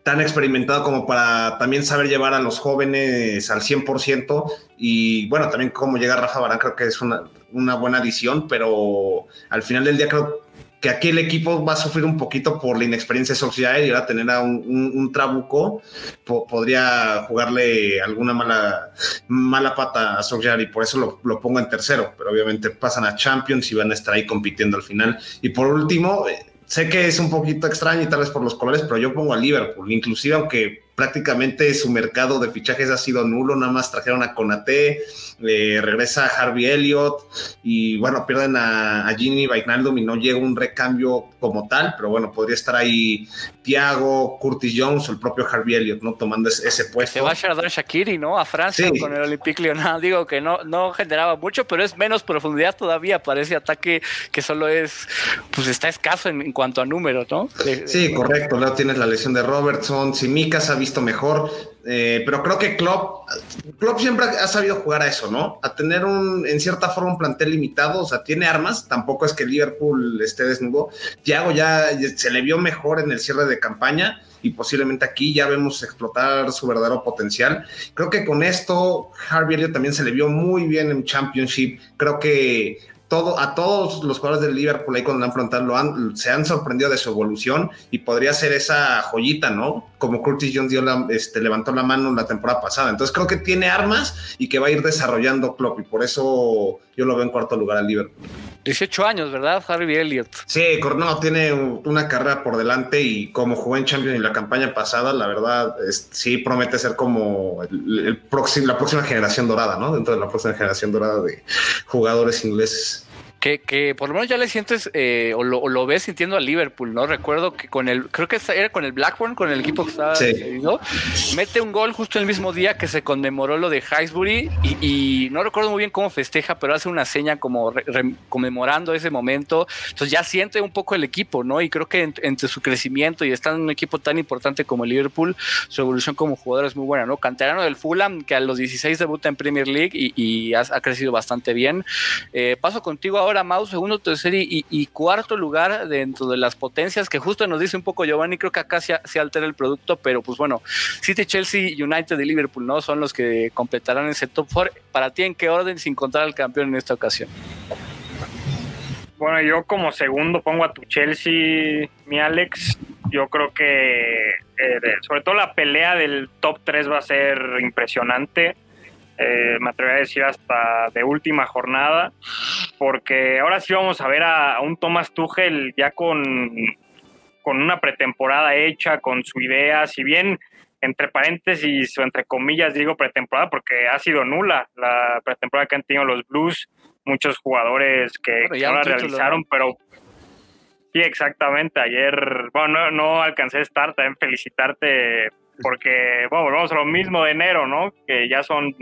tan experimentado como para también saber llevar a los jóvenes al 100% y bueno, también cómo llega Rafa Barán creo que es una, una buena adición, pero al final del día creo que aquí el equipo va a sufrir un poquito por la inexperiencia de Solskjaer y ahora tener a un, trabuco podría jugarle alguna mala, mala pata a Solskjaer y por eso lo, pongo en tercero, pero obviamente pasan a Champions y van a estar ahí compitiendo al final. Y por último, sé que es un poquito extraño y tal vez por los colores, pero yo pongo a Liverpool, inclusive aunque prácticamente su mercado de fichajes ha sido nulo, nada más trajeron a Conate, eh, regresa Harvey Elliott y bueno, pierden a, a Ginny Wijnaldum y no llega un recambio como tal, pero bueno, podría estar ahí Thiago, Curtis Jones o el propio Harvey Elliott, ¿no? Tomando ese, puesto. Se va a Shardar Shakiri, ¿no? A Francia con el Olympique Lyonnais, digo que no, no generaba mucho, pero es menos profundidad todavía para ese ataque que solo es, pues está escaso en, cuanto a números, ¿no? sí, correcto, luego tienes la lesión de Robertson, Simicas ha visto mejor, eh, pero creo que Klopp, Klopp siempre ha sabido jugar a eso, ¿no? A tener un, en cierta forma, un plantel limitado, o sea, tiene armas, tampoco es que Liverpool esté desnudo. Thiago ya se le vio mejor en el cierre de campaña y posiblemente aquí ya vemos explotar su verdadero potencial. Creo que con esto, Harvey Elliott también se le vio muy bien en Championship. Creo que a todos los jugadores del Liverpool ahí cuando han preguntado han, se han sorprendido de su evolución y podría ser esa joyita, ¿no? Como Curtis Jones dio este, levantó la mano la temporada pasada. Entonces creo que tiene armas y que va a ir desarrollando Klopp y por eso yo lo veo en cuarto lugar al Liverpool. 18 años, ¿verdad? Harvey Elliott. Sí, no, tiene una carrera por delante y como jugó en Champions en la campaña pasada, la verdad, sí promete ser como el próximo, la próxima generación dorada, ¿no? Dentro de la próxima generación dorada de jugadores ingleses que, por lo menos ya le sientes eh, o, lo, ves sintiendo a Liverpool, ¿no? Recuerdo que con el, creo que era con el Blackburn, con el equipo que estaba mete un gol justo el mismo día que se conmemoró lo de Highsbury y, no recuerdo muy bien cómo festeja, pero hace una seña como conmemorando ese momento. Entonces ya siente un poco el equipo, ¿no? Y creo que entre su crecimiento y estando en un equipo tan importante como el Liverpool, su evolución como jugador es muy buena, ¿no? Canterano del Fulham, que a los 16 debuta en Premier League y, ha, crecido bastante bien. Eh, paso contigo ahora Mouse, segundo, tercer y, cuarto lugar dentro de las potencias, que justo nos dice un poco Giovanni, creo que acá se, altera el producto, pero pues bueno, City, Chelsea, United y Liverpool, ¿no? Son los que completarán ese top four. Para ti, ¿en qué orden sin encontrar al campeón en esta ocasión? Bueno, yo como segundo pongo a tu Chelsea, mi Alex. Yo creo que eh, sobre todo la pelea del top 3 va a ser impresionante. Eh, me atrevería a decir hasta de última jornada, porque ahora sí vamos a ver a, un Thomas Tuchel ya con, con una pretemporada hecha, con su idea, si bien entre paréntesis o entre comillas digo pretemporada porque ha sido nula la pretemporada que han tenido los Blues, muchos jugadores que, ya la realizaron, pero sí, exactamente, ayer, bueno, no, no alcancé a estar, también felicitarte porque, bueno, volvemos a lo mismo de enero, ¿no? Que ya son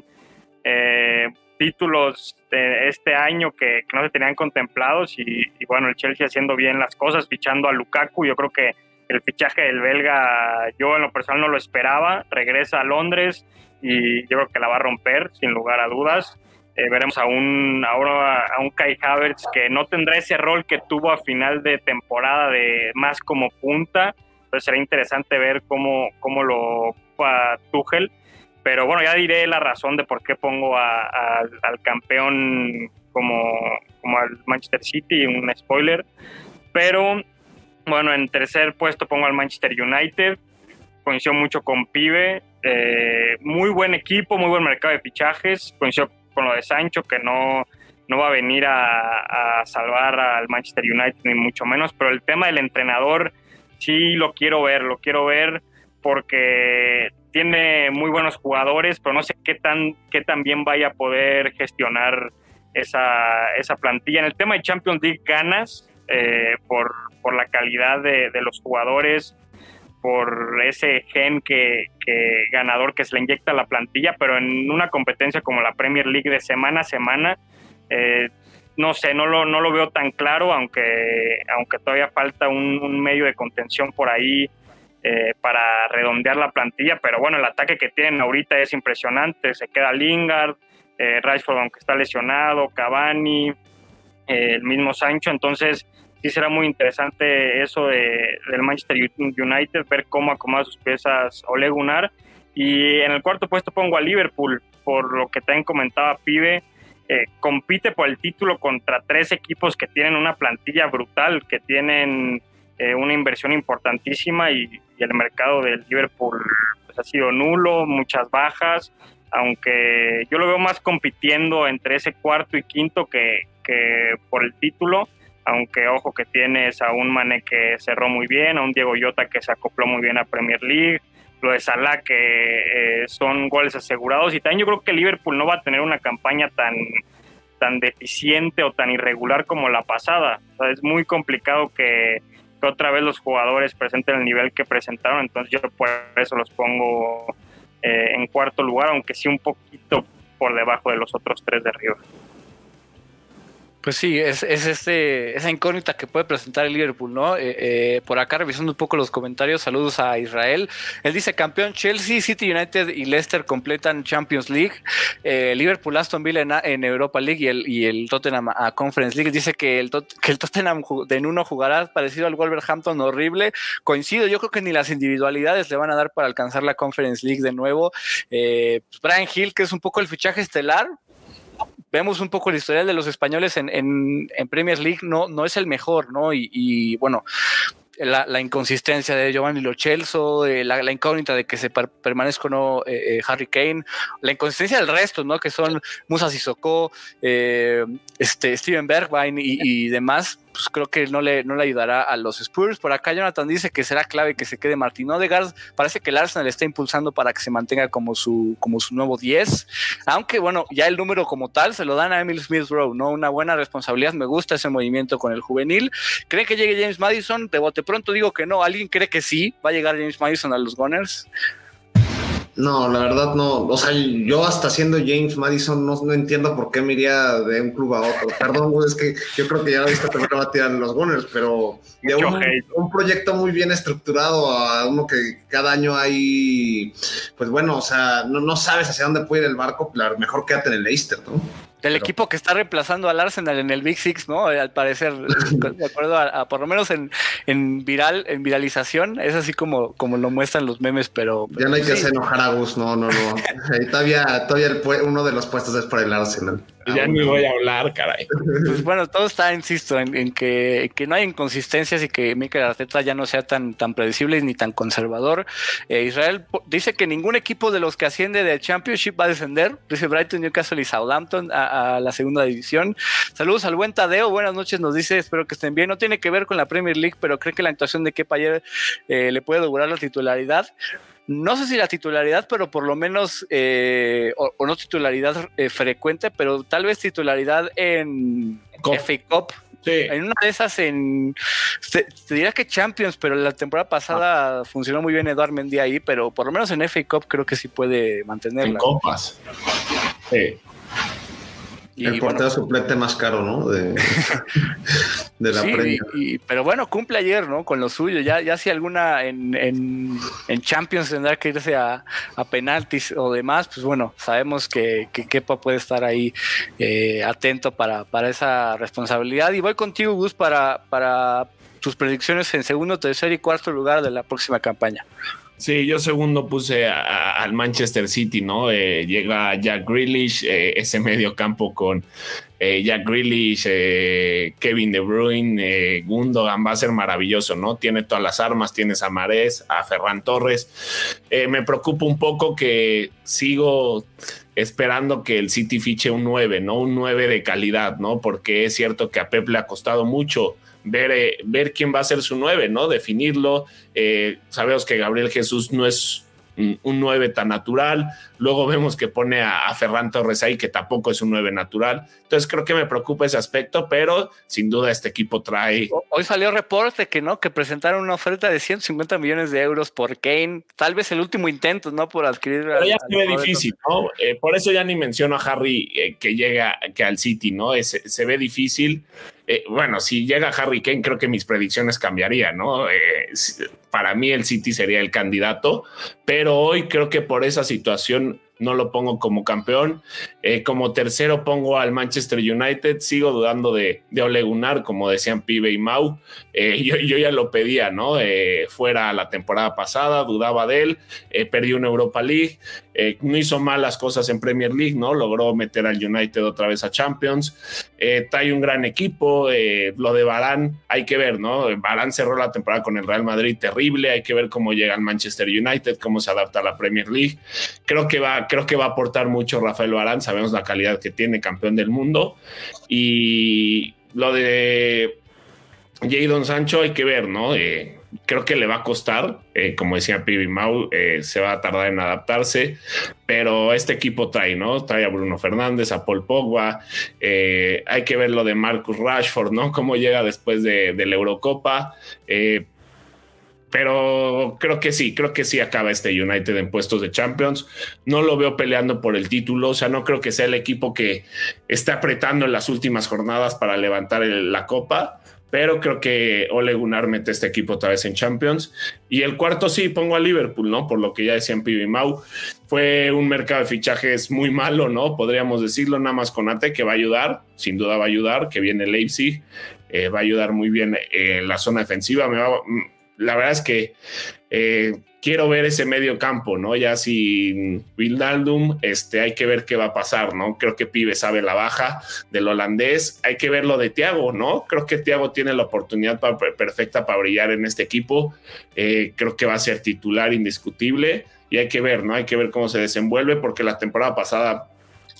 eh, títulos de este año que, no se tenían contemplados y, bueno, el Chelsea haciendo bien las cosas, fichando a Lukaku, yo creo que el fichaje del belga yo en lo personal no lo esperaba, regresa a Londres y yo creo que la va a romper sin lugar a dudas. Eh, veremos a un, a un Kai Havertz que no tendrá ese rol que tuvo a final de temporada de más como punta, entonces será interesante ver cómo, cómo lo ocupa Tuchel pero bueno, ya diré la razón de por qué pongo al campeón como, como al Manchester City, un spoiler. Pero bueno, en tercer puesto pongo al Manchester United. Coincido mucho con Pibe. Eh, muy buen equipo, muy buen mercado de fichajes. Coincido con lo de Sancho, que no, no va a venir a, a, salvar al Manchester United, ni mucho menos. Pero el tema del entrenador, sí lo quiero ver, lo quiero ver porque tiene muy buenos jugadores, pero no sé qué tan, qué tan bien vaya a poder gestionar esa, esa plantilla. En el tema de Champions League ganas eh, por, por, la calidad de, los jugadores, por ese gen que, que, ganador que se le inyecta a la plantilla, pero en una competencia como la Premier League de semana a semana, eh, no sé, no lo, no lo veo tan claro, aunque, aunque todavía falta un medio de contención por ahí eh, para redondear la plantilla, pero bueno, el ataque que tienen ahorita es impresionante, se queda Lingard, eh, Rashford aunque está lesionado, Cavani, eh, el mismo Sancho, entonces sí será muy interesante eso de, del Manchester United, ver cómo acomoda sus piezas Ole Gunnar, y en el cuarto puesto pongo a Liverpool, por lo que también comentaba Pibe, eh, compite por el título contra tres equipos que tienen una plantilla brutal, que tienen una inversión importantísima y, el mercado del Liverpool pues, ha sido nulo, muchas bajas, aunque yo lo veo más compitiendo entre ese cuarto y quinto que, que por el título. aunque ojo que tienes a un Mané que cerró muy bien, a un Diego Llota que se acopló muy bien a Premier League, lo de Salah que eh, son goles asegurados y también yo creo que Liverpool no va a tener una campaña tan tan deficiente o tan irregular como la pasada. es muy complicado que, otra vez los jugadores presenten el nivel que presentaron, entonces yo por eso los pongo eh, en cuarto lugar, aunque sí un poquito por debajo de los otros tres de arriba. Pues sí, es, es este, esa incógnita que puede presentar el Liverpool, ¿no? Eh, eh, por acá revisando un poco los comentarios, saludos a Israel. Él dice, campeón Chelsea, City United y Leicester completan Champions League. Eh, Liverpool, Aston Villa en, Europa League y el, Tottenham a Conference League. Dice que el, que el Tottenham de en uno jugará parecido al Wolverhampton horrible. Coincido, yo creo que ni las individualidades le van a dar para alcanzar la Conference League de nuevo. Pues Brian Hill, que es un poco el fichaje estelar, vemos un poco el historial de los españoles en, Premier League, no, no es el mejor, ¿no? Y, bueno, la, inconsistencia de Giovanni Lo Celso, la, incógnita de que se permanezca o no eh, eh, Harry Kane, la inconsistencia del resto, ¿no? Que son Musa Sissoko, eh, este, Steven Bergwijn y, y demás, pues creo que no le, no le ayudará a los Spurs. Por acá Jonathan dice que será clave que se quede Martin Odegaard. Parece que el Arsenal está impulsando para que se mantenga como su, como su nuevo 10. Aunque bueno, ya el número como tal se lo dan a Emil Smith Rowe, ¿no? Una buena responsabilidad. Me gusta ese movimiento con el juvenil. ¿Cree que llegue James Madison? De bote pronto digo que no. ¿Alguien cree que sí? ¿Va a llegar James Madison a los Gunners? No, la verdad no. O sea, yo hasta siendo James Madison no, no entiendo por qué me iría de un club a otro. Perdón, es que yo creo que ya esta temporada va a tirar los Gunners, pero de un, proyecto muy bien estructurado a uno que cada año hay, pues bueno, o sea, no, no sabes hacia dónde puede ir el barco, mejor quédate en el Leicester, ¿no? El equipo que está reemplazando al Arsenal en el Big Six, ¿no? Al parecer, de acuerdo a, por lo menos en, en, viral, en viralización, es así como, como lo muestran los memes, pero. ya no hay que hacer enojar a Gus, no, no, no. todavía, todavía uno de los puestos es para el Arsenal. Ya ni voy a hablar, caray. Pues bueno, todo está, insisto, en, que, no hay inconsistencias y que Mikel Arteta ya no sea tan, tan predecible ni tan conservador. Eh, Israel dice que ningún equipo de los que asciende del Championship va a descender. Dice Brighton, Newcastle y Southampton a, la segunda división. Saludos al buen Tadeo, buenas noches, nos dice, espero que estén bien. No tiene que ver con la Premier League, pero cree que la actuación de Kepa ayer eh, le puede durar la titularidad no sé si la titularidad, pero por lo menos, eh, o, no titularidad eh, frecuente, pero tal vez titularidad en FA Cup. En una de esas, en. Te, diría que Champions, pero la temporada pasada ah. funcionó muy bien Eduard Mendy ahí, pero por lo menos en FA Cup creo que sí puede mantenerla. En copas. Sí el portero suplente más caro, ¿no? De, la sí, pero bueno, cumple ayer, ¿no? Con lo suyo. Ya, ya si alguna en, en, Champions tendrá que irse a, a, penaltis o demás, pues bueno, sabemos que, que Kepa puede estar ahí eh, atento para, para esa responsabilidad. Y voy contigo, Gus, para, para tus predicciones en segundo, tercer y cuarto lugar de la próxima campaña. Sí, yo segundo puse al Manchester City, ¿no? Eh, llega Jack Grealish, eh, ese medio campo con eh, Jack Grealish, Kevin De Bruyne, Gundogan, va a ser maravilloso, ¿no? Tiene todas las armas, tienes a Marés, a Ferran Torres. me preocupa un poco que sigo esperando que el City fiche un 9, ¿no? Un 9 de calidad, ¿no? Porque es cierto que a Pep le ha costado mucho ver, eh, ver quién va a ser su 9, ¿no? Definirlo. Eh, sabemos que Gabriel Jesús no es un 9 tan natural. Luego vemos que pone a, Ferran Torres ahí, que tampoco es un 9 natural. Entonces creo que me preocupa ese aspecto, pero sin duda este equipo trae. Hoy salió reporte que no, que presentaron una oferta de 150 millones de euros por Kane. Tal vez el último intento, ¿no? Por adquirir. Pero ya se ve difícil, ¿no? Eh, por eso ya ni menciono a Harry que llega que al City, ¿no? se ve difícil. Eh, bueno, si llega Harry Kane, creo que mis predicciones cambiarían, ¿no? Eh, para mí el City sería el candidato, pero hoy creo que por esa situación no lo pongo como campeón. Eh, como tercero pongo al Manchester United. Sigo dudando de, de Ole Gunnar, como decían Pibe y Mau. Eh, yo, ya lo pedía, ¿no? Fuera la temporada pasada, dudaba de él. perdió una Europa League. No hizo malas cosas en Premier League, ¿no? Logró meter al United otra vez a Champions. trae un gran equipo. lo de Barán, hay que ver, ¿no? Barán cerró la temporada con el Real Madrid terrible. Hay que ver cómo llega al Manchester United, cómo se adapta a la Premier League. Creo que va, creo que va a aportar mucho Rafael Barán, sabemos la calidad que tiene, campeón del mundo. Y lo de Jadon Sancho hay que ver, ¿no? Eh, creo que le va a costar, eh, como decía Pibi Mau, eh, se va a tardar en adaptarse, pero este equipo trae, ¿no? Trae a Bruno Fernández, a Paul Pogba, hay que ver lo de Marcus Rashford, ¿no? Cómo llega después de, de la Eurocopa. pero creo que sí, creo que sí acaba este United en puestos de Champions. No lo veo peleando por el título, o sea, no creo que sea el equipo que está apretando en las últimas jornadas para levantar la copa pero creo que Ole Gunnar mete este equipo otra vez en Champions. Y el cuarto sí, pongo a Liverpool, ¿no? Por lo que ya decían Pibi Mau. Fue un mercado de fichajes muy malo, ¿no? Podríamos decirlo, nada más con Ate, que va a ayudar, sin duda va a ayudar, que viene Leipzig, eh, va a ayudar muy bien en la zona defensiva. Me va, la verdad es que eh, quiero ver ese medio campo, ¿no? Ya sin Wildaldum, este, hay que ver qué va a pasar, ¿no? Creo que Pibe sabe la baja del holandés, hay que ver lo de Tiago, ¿no? Creo que Tiago tiene la oportunidad perfecta para brillar en este equipo, eh, creo que va a ser titular indiscutible y hay que ver, ¿no? Hay que ver cómo se desenvuelve porque la temporada pasada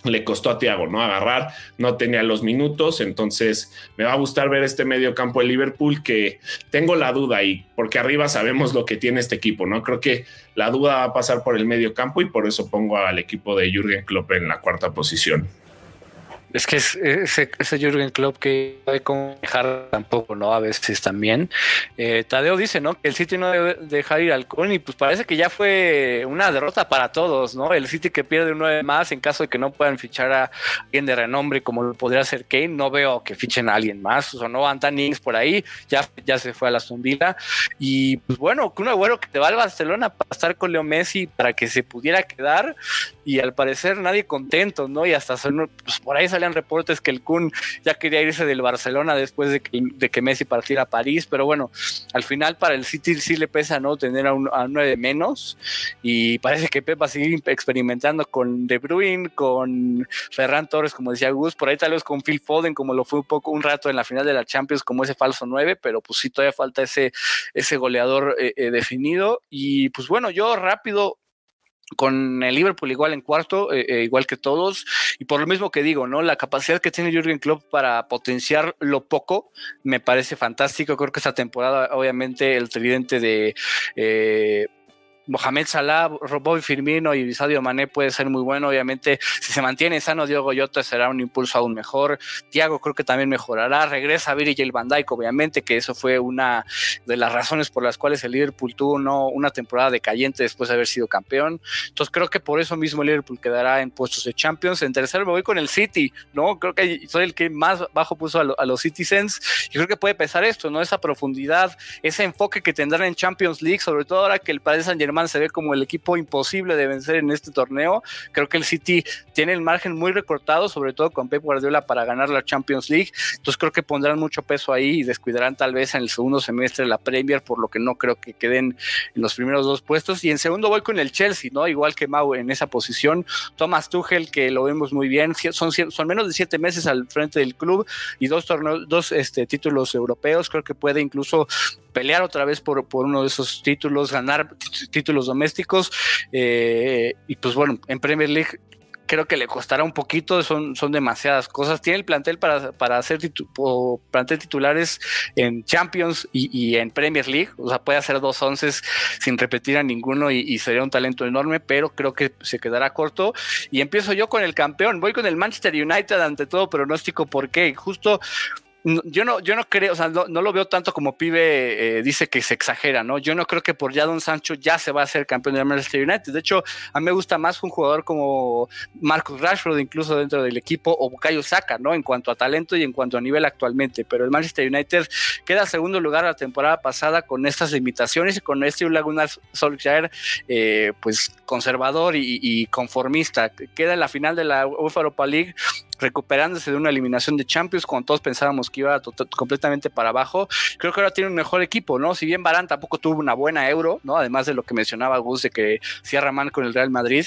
le costó a Tiago, ¿no? Agarrar, no tenía los minutos, entonces me va a gustar ver este medio campo de Liverpool que tengo la duda ahí, porque arriba sabemos lo que tiene este equipo, ¿no? Creo que la duda va a pasar por el medio campo y por eso pongo al equipo de Jürgen Klopp en la cuarta posición. Es que es, ese, ese Jürgen Klopp que sabe cómo dejar tampoco, ¿no? A veces también. Eh, Tadeo dice, ¿no? Que el City no debe dejar ir al Con y pues parece que ya fue una derrota para todos, ¿no? El City que pierde un 9 más en caso de que no puedan fichar a alguien de renombre como lo podría ser Kane, no veo que fichen a alguien más, o sea, no Antan Ings por ahí, ya, ya se fue a la Zumbila y pues bueno, que un agüero que te va al Barcelona para estar con Leo Messi para que se pudiera quedar y al parecer nadie contento, ¿no? Y hasta pues, por ahí salían reportes que el Kun ya quería irse del Barcelona después de que, Messi partiera a París, pero bueno, al final para el City sí le pesa, ¿no? Tener a un a menos y parece que Pep va a seguir experimentando con De Bruyne, con Ferran Torres, como decía Gus, por ahí tal vez con Phil Foden, como lo fue un poco un rato en la final de la Champions, como ese falso 9, pero pues sí todavía falta ese, ese goleador eh, eh, definido. Y pues bueno, yo rápido con el Liverpool igual en cuarto, eh, eh, igual que todos, y por lo mismo que digo, ¿no? La capacidad que tiene Jürgen Klopp para potenciar lo poco me parece fantástico. Creo que esta temporada, obviamente, el tridente de eh, Mohamed Salah, Bobby Firmino y Sadio Mané puede ser muy bueno. Obviamente, si se mantiene sano, Diego Yota será un impulso aún mejor. Thiago creo que también mejorará. Regresa Virgil van Dijk, obviamente, que eso fue una de las razones por las cuales el Liverpool tuvo no, una temporada decayente después de haber sido campeón. Entonces, creo que por eso mismo el Liverpool quedará en puestos de Champions. En tercero me voy con el City, ¿no? Creo que soy el que más bajo puso a, los Citizens. Y creo que puede pesar esto, ¿no? Esa profundidad, ese enfoque que tendrán en Champions League, sobre todo ahora que el Paris Saint Germain se ve como el equipo imposible de vencer en este torneo. Creo que el City tiene el margen muy recortado, sobre todo con Pep Guardiola para ganar la Champions League. Entonces creo que pondrán mucho peso ahí y descuidarán tal vez en el segundo semestre la Premier, por lo que no creo que queden en los primeros dos puestos. Y en segundo voy con el Chelsea, ¿no? Igual que Mau en esa posición. Thomas Tuchel, que lo vemos muy bien, son, son menos de siete meses al frente del club y dos torneos, dos este, títulos europeos. Creo que puede incluso pelear otra vez por, por uno de esos títulos, ganar títulos domésticos. Eh, y pues bueno, en Premier League creo que le costará un poquito, son, son demasiadas cosas. Tiene el plantel para, para hacer plantel titulares en Champions y, en Premier League, o sea, puede hacer dos once sin repetir a ninguno y, y, sería un talento enorme, pero creo que se quedará corto. Y empiezo yo con el campeón, voy con el Manchester United ante todo pronóstico, porque justo yo no, yo no creo, o sea, no, lo veo tanto como pibe eh, dice que se exagera, ¿no? Yo no creo que por ya Don Sancho ya se va a ser campeón de Manchester United. De hecho, a mí me gusta más un jugador como Marcus Rashford, incluso dentro del equipo, o Bukayo Saka, ¿no? En cuanto a talento y en cuanto a nivel actualmente. Pero el Manchester United queda segundo lugar la temporada pasada con estas limitaciones y con este Laguna Solskjaer, eh, pues conservador y, y, conformista. Queda en la final de la UEFA Europa League recuperándose de una eliminación de Champions cuando todos pensábamos que iba completamente para abajo. Creo que ahora tiene un mejor equipo, ¿no? Si bien Barán tampoco tuvo una buena euro, ¿no? Además de lo que mencionaba Gus de que cierra mal con el Real Madrid,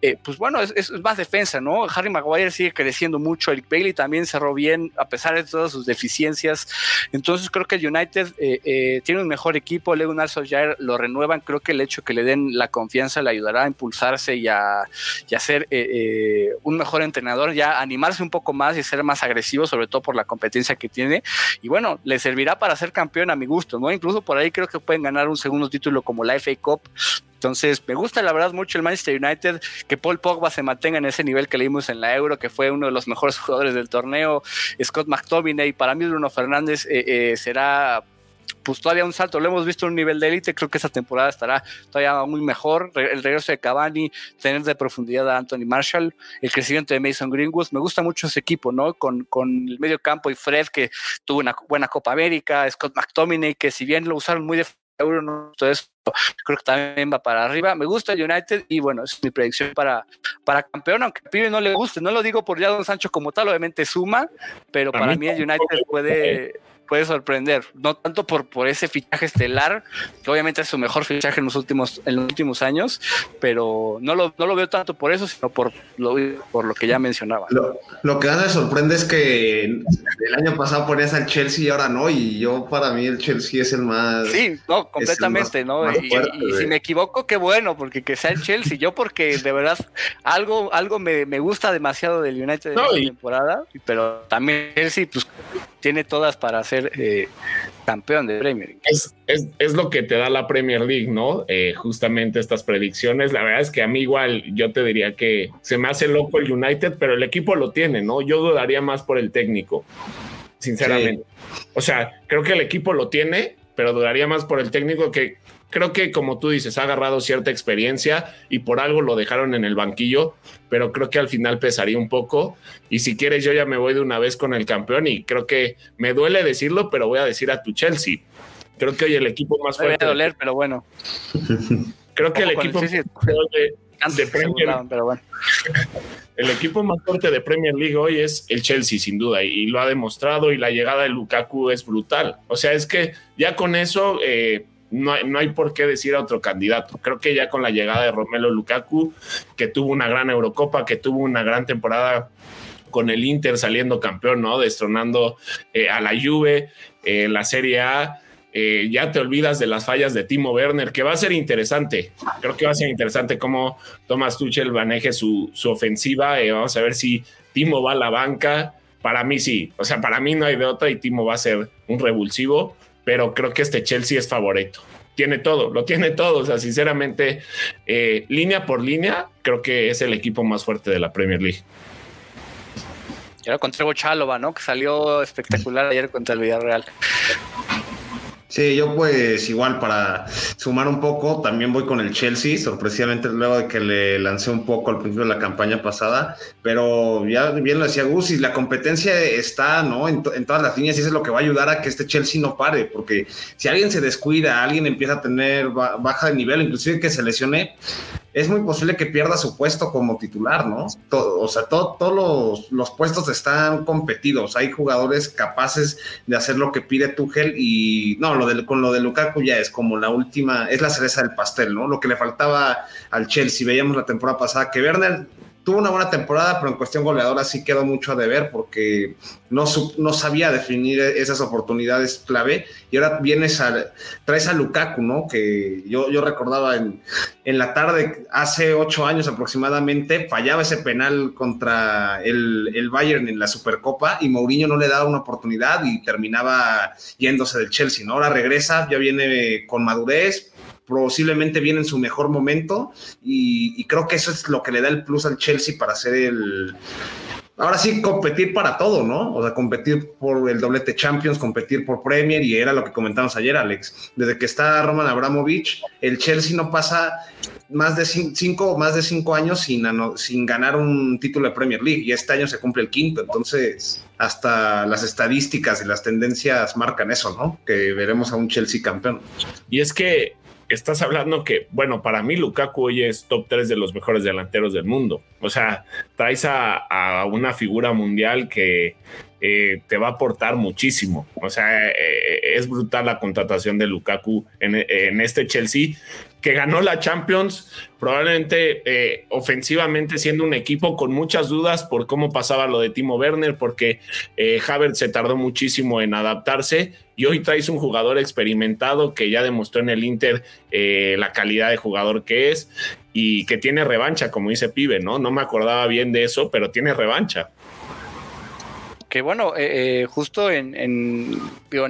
eh, pues bueno, es, más defensa, ¿no? Harry Maguire sigue creciendo mucho, Eric Bailey también cerró bien a pesar de todas sus deficiencias. Entonces creo que el United eh, eh, tiene un mejor equipo, Leo Solskjaer lo renuevan, creo que el hecho que le den la confianza le ayudará a impulsarse y a, y a ser un mejor entrenador, ya animar un poco más y ser más agresivo, sobre todo por la competencia que tiene. Y bueno, le servirá para ser campeón a mi gusto, ¿no? Incluso por ahí creo que pueden ganar un segundo título como la FA Cup. Entonces, me gusta la verdad mucho el Manchester United, que Paul Pogba se mantenga en ese nivel que leímos en la Euro, que fue uno de los mejores jugadores del torneo. Scott McTominay, para mí Bruno Fernández eh, eh, será pues todavía un salto. Lo hemos visto en un nivel de élite. Creo que esta temporada estará todavía muy mejor. El regreso de Cavani, tener de profundidad a Anthony Marshall, el crecimiento de Mason Greenwood. Me gusta mucho ese equipo, ¿no? Con, con el medio campo y Fred, que tuvo una buena Copa América, Scott McTominay, que si bien lo usaron muy de euro, ¿no? todo eso creo que también va para arriba. Me gusta el United y bueno, es mi predicción para, para campeón, aunque a Pibe no le guste. No lo digo por ya Don Sancho como tal, obviamente suma, pero para mí el United puede puede sorprender, no tanto por, por ese fichaje estelar, que obviamente es su mejor fichaje en los últimos, en los últimos años, pero no lo, no lo veo tanto por eso, sino por lo, por lo que ya mencionaba. Lo, que más me sorprende es que el año pasado ponías al Chelsea y ahora no, y yo para mí el Chelsea es el más... Sí, no, completamente, ¿no? y, si me equivoco, qué bueno, porque que sea el Chelsea, yo porque de verdad algo, algo me, me gusta demasiado del United de la temporada, pero también Chelsea pues tiene todas para ser eh, campeón de Premier. Es, es, lo que te da la Premier League, ¿no? Eh, justamente estas predicciones. La verdad es que a mí igual yo te diría que se me hace loco el United, pero el equipo lo tiene, ¿no? Yo dudaría más por el técnico, sinceramente. O sea, creo que el equipo lo tiene, pero dudaría más por el técnico que creo que como tú dices, ha agarrado cierta experiencia y por algo lo dejaron en el banquillo, pero creo que al final pesaría un poco. Y si quieres, yo ya me voy de una vez con el campeón y creo que me duele decirlo, pero voy a decir a tu Chelsea. Creo que hoy el equipo más fuerte. Voy a doler, pero bueno. Creo que el equipo más fuerte de Premier El equipo más fuerte de Premier League hoy es el Chelsea, sin duda, y, lo ha demostrado. Y la llegada de Lukaku es brutal. O sea, es que ya con eso eh, no hay, por qué decir a otro candidato. Creo que ya con la llegada de Romelo Lukaku, que tuvo una gran Eurocopa, que tuvo una gran temporada con el Inter saliendo campeón, ¿no? Destronando eh, a la Juve, en eh, la Serie A. Eh, ya te olvidas de las fallas de Timo Werner, que va a ser interesante. Creo que va a ser interesante cómo Thomas Tuchel maneje su, su ofensiva. vamos a ver si Timo va a la banca. Para mí sí, o sea, para mí no hay de otra y Timo va a ser un revulsivo pero creo que este Chelsea es favorito. Tiene todo, lo tiene todo. O sea, sinceramente, eh, línea por línea, creo que es el equipo más fuerte de la Premier League. Y ahora contra Chalova, ¿no? Que salió espectacular ayer contra el Villarreal. Sí, yo pues igual para sumar un poco, también voy con el Chelsea, sorpresivamente luego de que le lancé un poco al principio de la campaña pasada, pero ya bien lo decía Gus, y la competencia está ¿no? en, todas las líneas y eso es lo que va a ayudar a que este Chelsea no pare, porque si alguien se descuida, alguien empieza a tener baja de nivel, inclusive que se lesione, es muy posible que pierda su puesto como titular, ¿no? o sea, todos los, puestos están competidos. Hay jugadores capaces de hacer lo que pide Tuchel y no, lo de, con lo de Lukaku ya es como la última, es la cereza del pastel, ¿no? Lo que le faltaba al Chelsea. Veíamos la temporada pasada que Werner tuvo una buena temporada, pero en cuestión goleadora sí quedó mucho a deber porque no, no sabía definir esas oportunidades clave. Y ahora vienes a, traes a Lukaku, ¿no? Que yo, yo recordaba en, en la tarde, hace ocho años aproximadamente, fallaba ese penal contra el, el, Bayern en la Supercopa y Mourinho no le daba una oportunidad y terminaba yéndose del Chelsea, ¿no? Ahora regresa, ya viene con madurez, posiblemente viene en su mejor momento y, creo que eso es lo que le da el plus al Chelsea para hacer el... Ahora sí, competir para todo, ¿no? O sea, competir por el doblete Champions, competir por Premier y era lo que comentamos ayer, Alex. Desde que está Roman Abramovich, el Chelsea no pasa más de cinco, más de cinco años sin, sin ganar un título de Premier League y este año se cumple el quinto, entonces hasta las estadísticas y las tendencias marcan eso, ¿no? Que veremos a un Chelsea campeón. Y es que estás hablando que, bueno, para mí Lukaku hoy es top 3 de los mejores delanteros del mundo. O sea, traes a, una figura mundial que eh, te va a aportar muchísimo. O sea, eh, es brutal la contratación de Lukaku en, en este Chelsea que ganó la Champions, probablemente eh, ofensivamente siendo un equipo con muchas dudas por cómo pasaba lo de Timo Werner, porque eh, Havertz se tardó muchísimo en adaptarse y hoy traes un jugador experimentado que ya demostró en el Inter eh, la calidad de jugador que es y que tiene revancha, como dice Pibe, ¿no? No me acordaba bien de eso, pero tiene revancha. Que bueno, eh, eh, justo en, en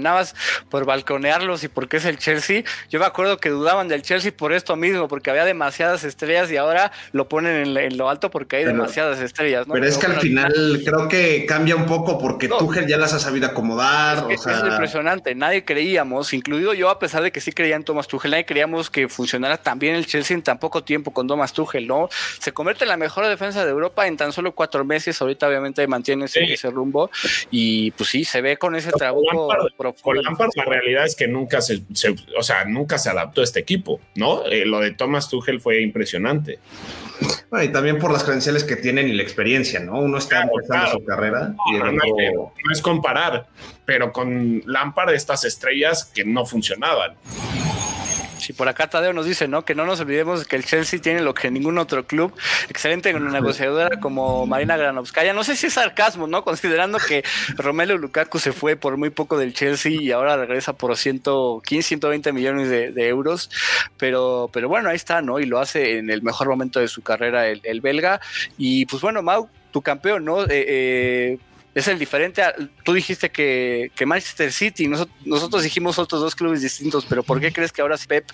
Navas por balconearlos y porque es el Chelsea, yo me acuerdo que dudaban del Chelsea por esto mismo, porque había demasiadas estrellas y ahora lo ponen en, lo alto porque hay demasiadas estrellas. Pero es que al final, creo que cambia un poco porque Tuchel ya las ha sabido acomodar. Es, impresionante, nadie creíamos, incluido yo, a pesar de que sí creía en Thomas Tuchel, nadie creíamos que funcionara tan bien el Chelsea en tan poco tiempo con Thomas Tuchel, ¿no? Se convierte en la mejor defensa de Europa en tan solo cuatro meses, ahorita obviamente mantiene ese rumbo y pues sí, se ve con ese trabajo Con Lampard la realidad es que nunca se, o sea, nunca se adaptó a este equipo, ¿no? Eh, lo de Thomas Tuchel fue impresionante. y también por las credenciales que tienen y la experiencia, ¿no? Uno está empezando su carrera. y no, no, es comparar, pero con Lampard estas estrellas que no funcionaban. Si por acá Tadeo nos dice, ¿no? Que no nos olvidemos que el Chelsea tiene lo que ningún otro club. Excelente negociadora como Marina Granovskaya. No sé si es sarcasmo, ¿no? Considerando que Romelu Lukaku se fue por muy poco del Chelsea y ahora regresa por 115, 120 millones de, euros. Pero, pero bueno, ahí está, ¿no? Y lo hace en el mejor momento de su carrera el, el belga. Y pues bueno, Mau, tu campeón, ¿no? Eh, eh, es el diferente. tú dijiste que, Manchester City, nosotros, dijimos otros dos clubes distintos, pero ¿por qué crees que ahora Pep,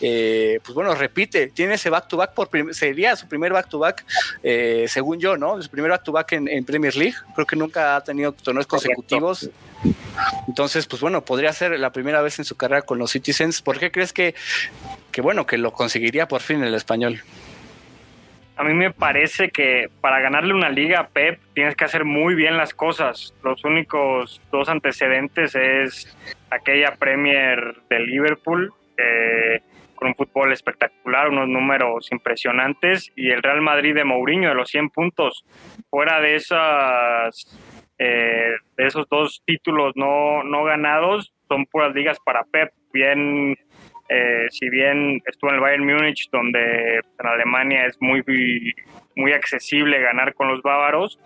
eh, pues bueno, repite, tiene ese back-to-back, por sería su primer back-to-back, eh, según yo, ¿no? Su primer back-to-back en, Premier League, creo que nunca ha tenido torneos consecutivos. Entonces, pues bueno, podría ser la primera vez en su carrera con los Citizens. ¿Por qué crees que, que bueno, que lo conseguiría por fin el español? A mí me parece que para ganarle una liga a Pep tienes que hacer muy bien las cosas. Los únicos dos antecedentes es aquella Premier de Liverpool, con un fútbol espectacular, unos números impresionantes, y el Real Madrid de Mourinho de los 100 puntos. Fuera de esas eh, de esos dos títulos no, no ganados, son puras ligas para Pep. Bien eh, si bien estuvo en el Bayern Múnich, donde en Alemania es muy, muy accesible ganar con los bávaros,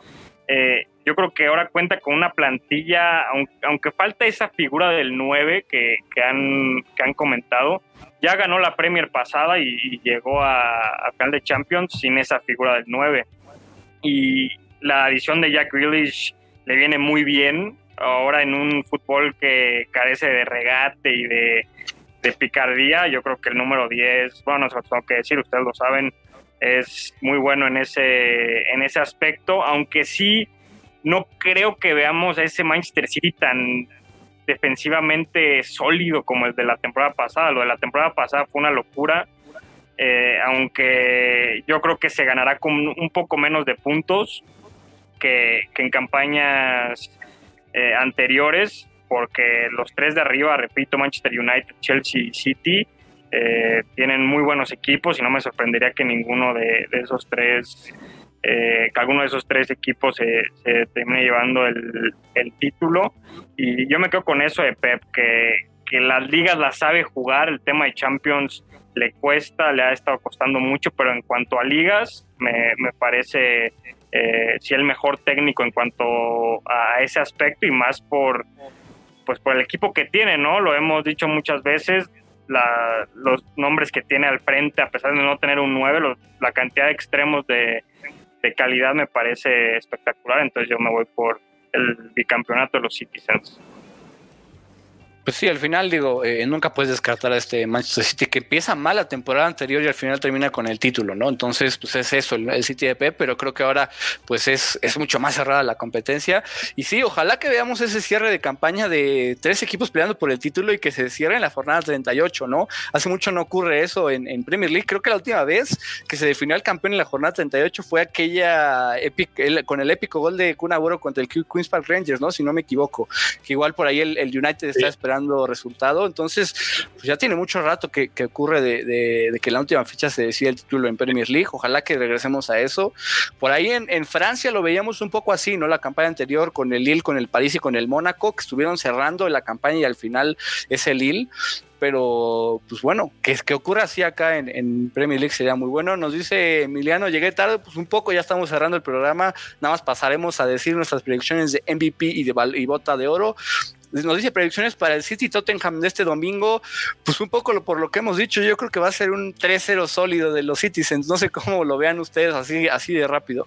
eh, yo creo que ahora cuenta con una plantilla, aunque, falta esa figura del 9 que, han, que han comentado, ya ganó la Premier pasada y, llegó a, a, final de Champions sin esa figura del 9. Y la adición de Jack Grealish le viene muy bien ahora en un fútbol que carece de regate y de, de picardía, yo creo que el número 10, bueno, no tengo que decir, ustedes lo saben, es muy bueno en ese, en ese aspecto, aunque sí no creo que veamos a ese Manchester City tan defensivamente sólido como el de la temporada pasada. Lo de la temporada pasada fue una locura, eh, aunque yo creo que se ganará con un poco menos de puntos que, en campañas eh, anteriores porque los tres de arriba, repito, Manchester United, Chelsea y City, eh, tienen muy buenos equipos y no me sorprendería que ninguno de, esos tres, eh, que alguno de esos tres equipos se, termine llevando el, título. Y yo me quedo con eso de Pep, que, que las ligas las sabe jugar, el tema de Champions le cuesta, le ha estado costando mucho, pero en cuanto a ligas, me, me parece eh, sí el mejor técnico en cuanto a ese aspecto y más por pues por el equipo que tiene, ¿no? Lo hemos dicho muchas veces, los nombres que tiene al frente, a pesar de no tener un 9, la cantidad de extremos de, de, calidad me parece espectacular, entonces yo me voy por el bicampeonato de los Citizens. Pues sí, al final digo, eh, nunca puedes descartar a este Manchester City que empieza mal la temporada anterior y al final termina con el título, ¿no? Entonces, pues es eso, el, City de Pep, pero creo que ahora pues es, es mucho más cerrada la competencia. Y sí, ojalá que veamos ese cierre de campaña de tres equipos peleando por el título y que se cierre en la jornada 38, ¿no? Hace mucho no ocurre eso en, en Premier League. Creo que la última vez que se definió el campeón en la jornada 38 fue aquella con el épico gol de Kun contra el Queen's Park Rangers, ¿no? Si no me equivoco. Que igual por ahí el, United está esperando resultado. Entonces, pues ya tiene mucho rato que, ocurre de, que la última fecha se decide el título en Premier League. Ojalá que regresemos a eso. Por ahí en, Francia lo veíamos un poco así, ¿no? La campaña anterior con el Lille, con el París y con el Mónaco, que estuvieron cerrando la campaña y al final es el Lille pero pues bueno, que, que ocurra así acá en, Premier League sería muy bueno. Nos dice Emiliano, llegué tarde, pues un poco, ya estamos cerrando el programa, nada más pasaremos a decir nuestras predicciones de MVP y de y bota de oro nos dice predicciones para el City Tottenham de este domingo, pues un poco por lo que hemos dicho, yo creo que va a ser un 3-0 sólido de los Citizens, no sé cómo lo vean ustedes así, así de rápido.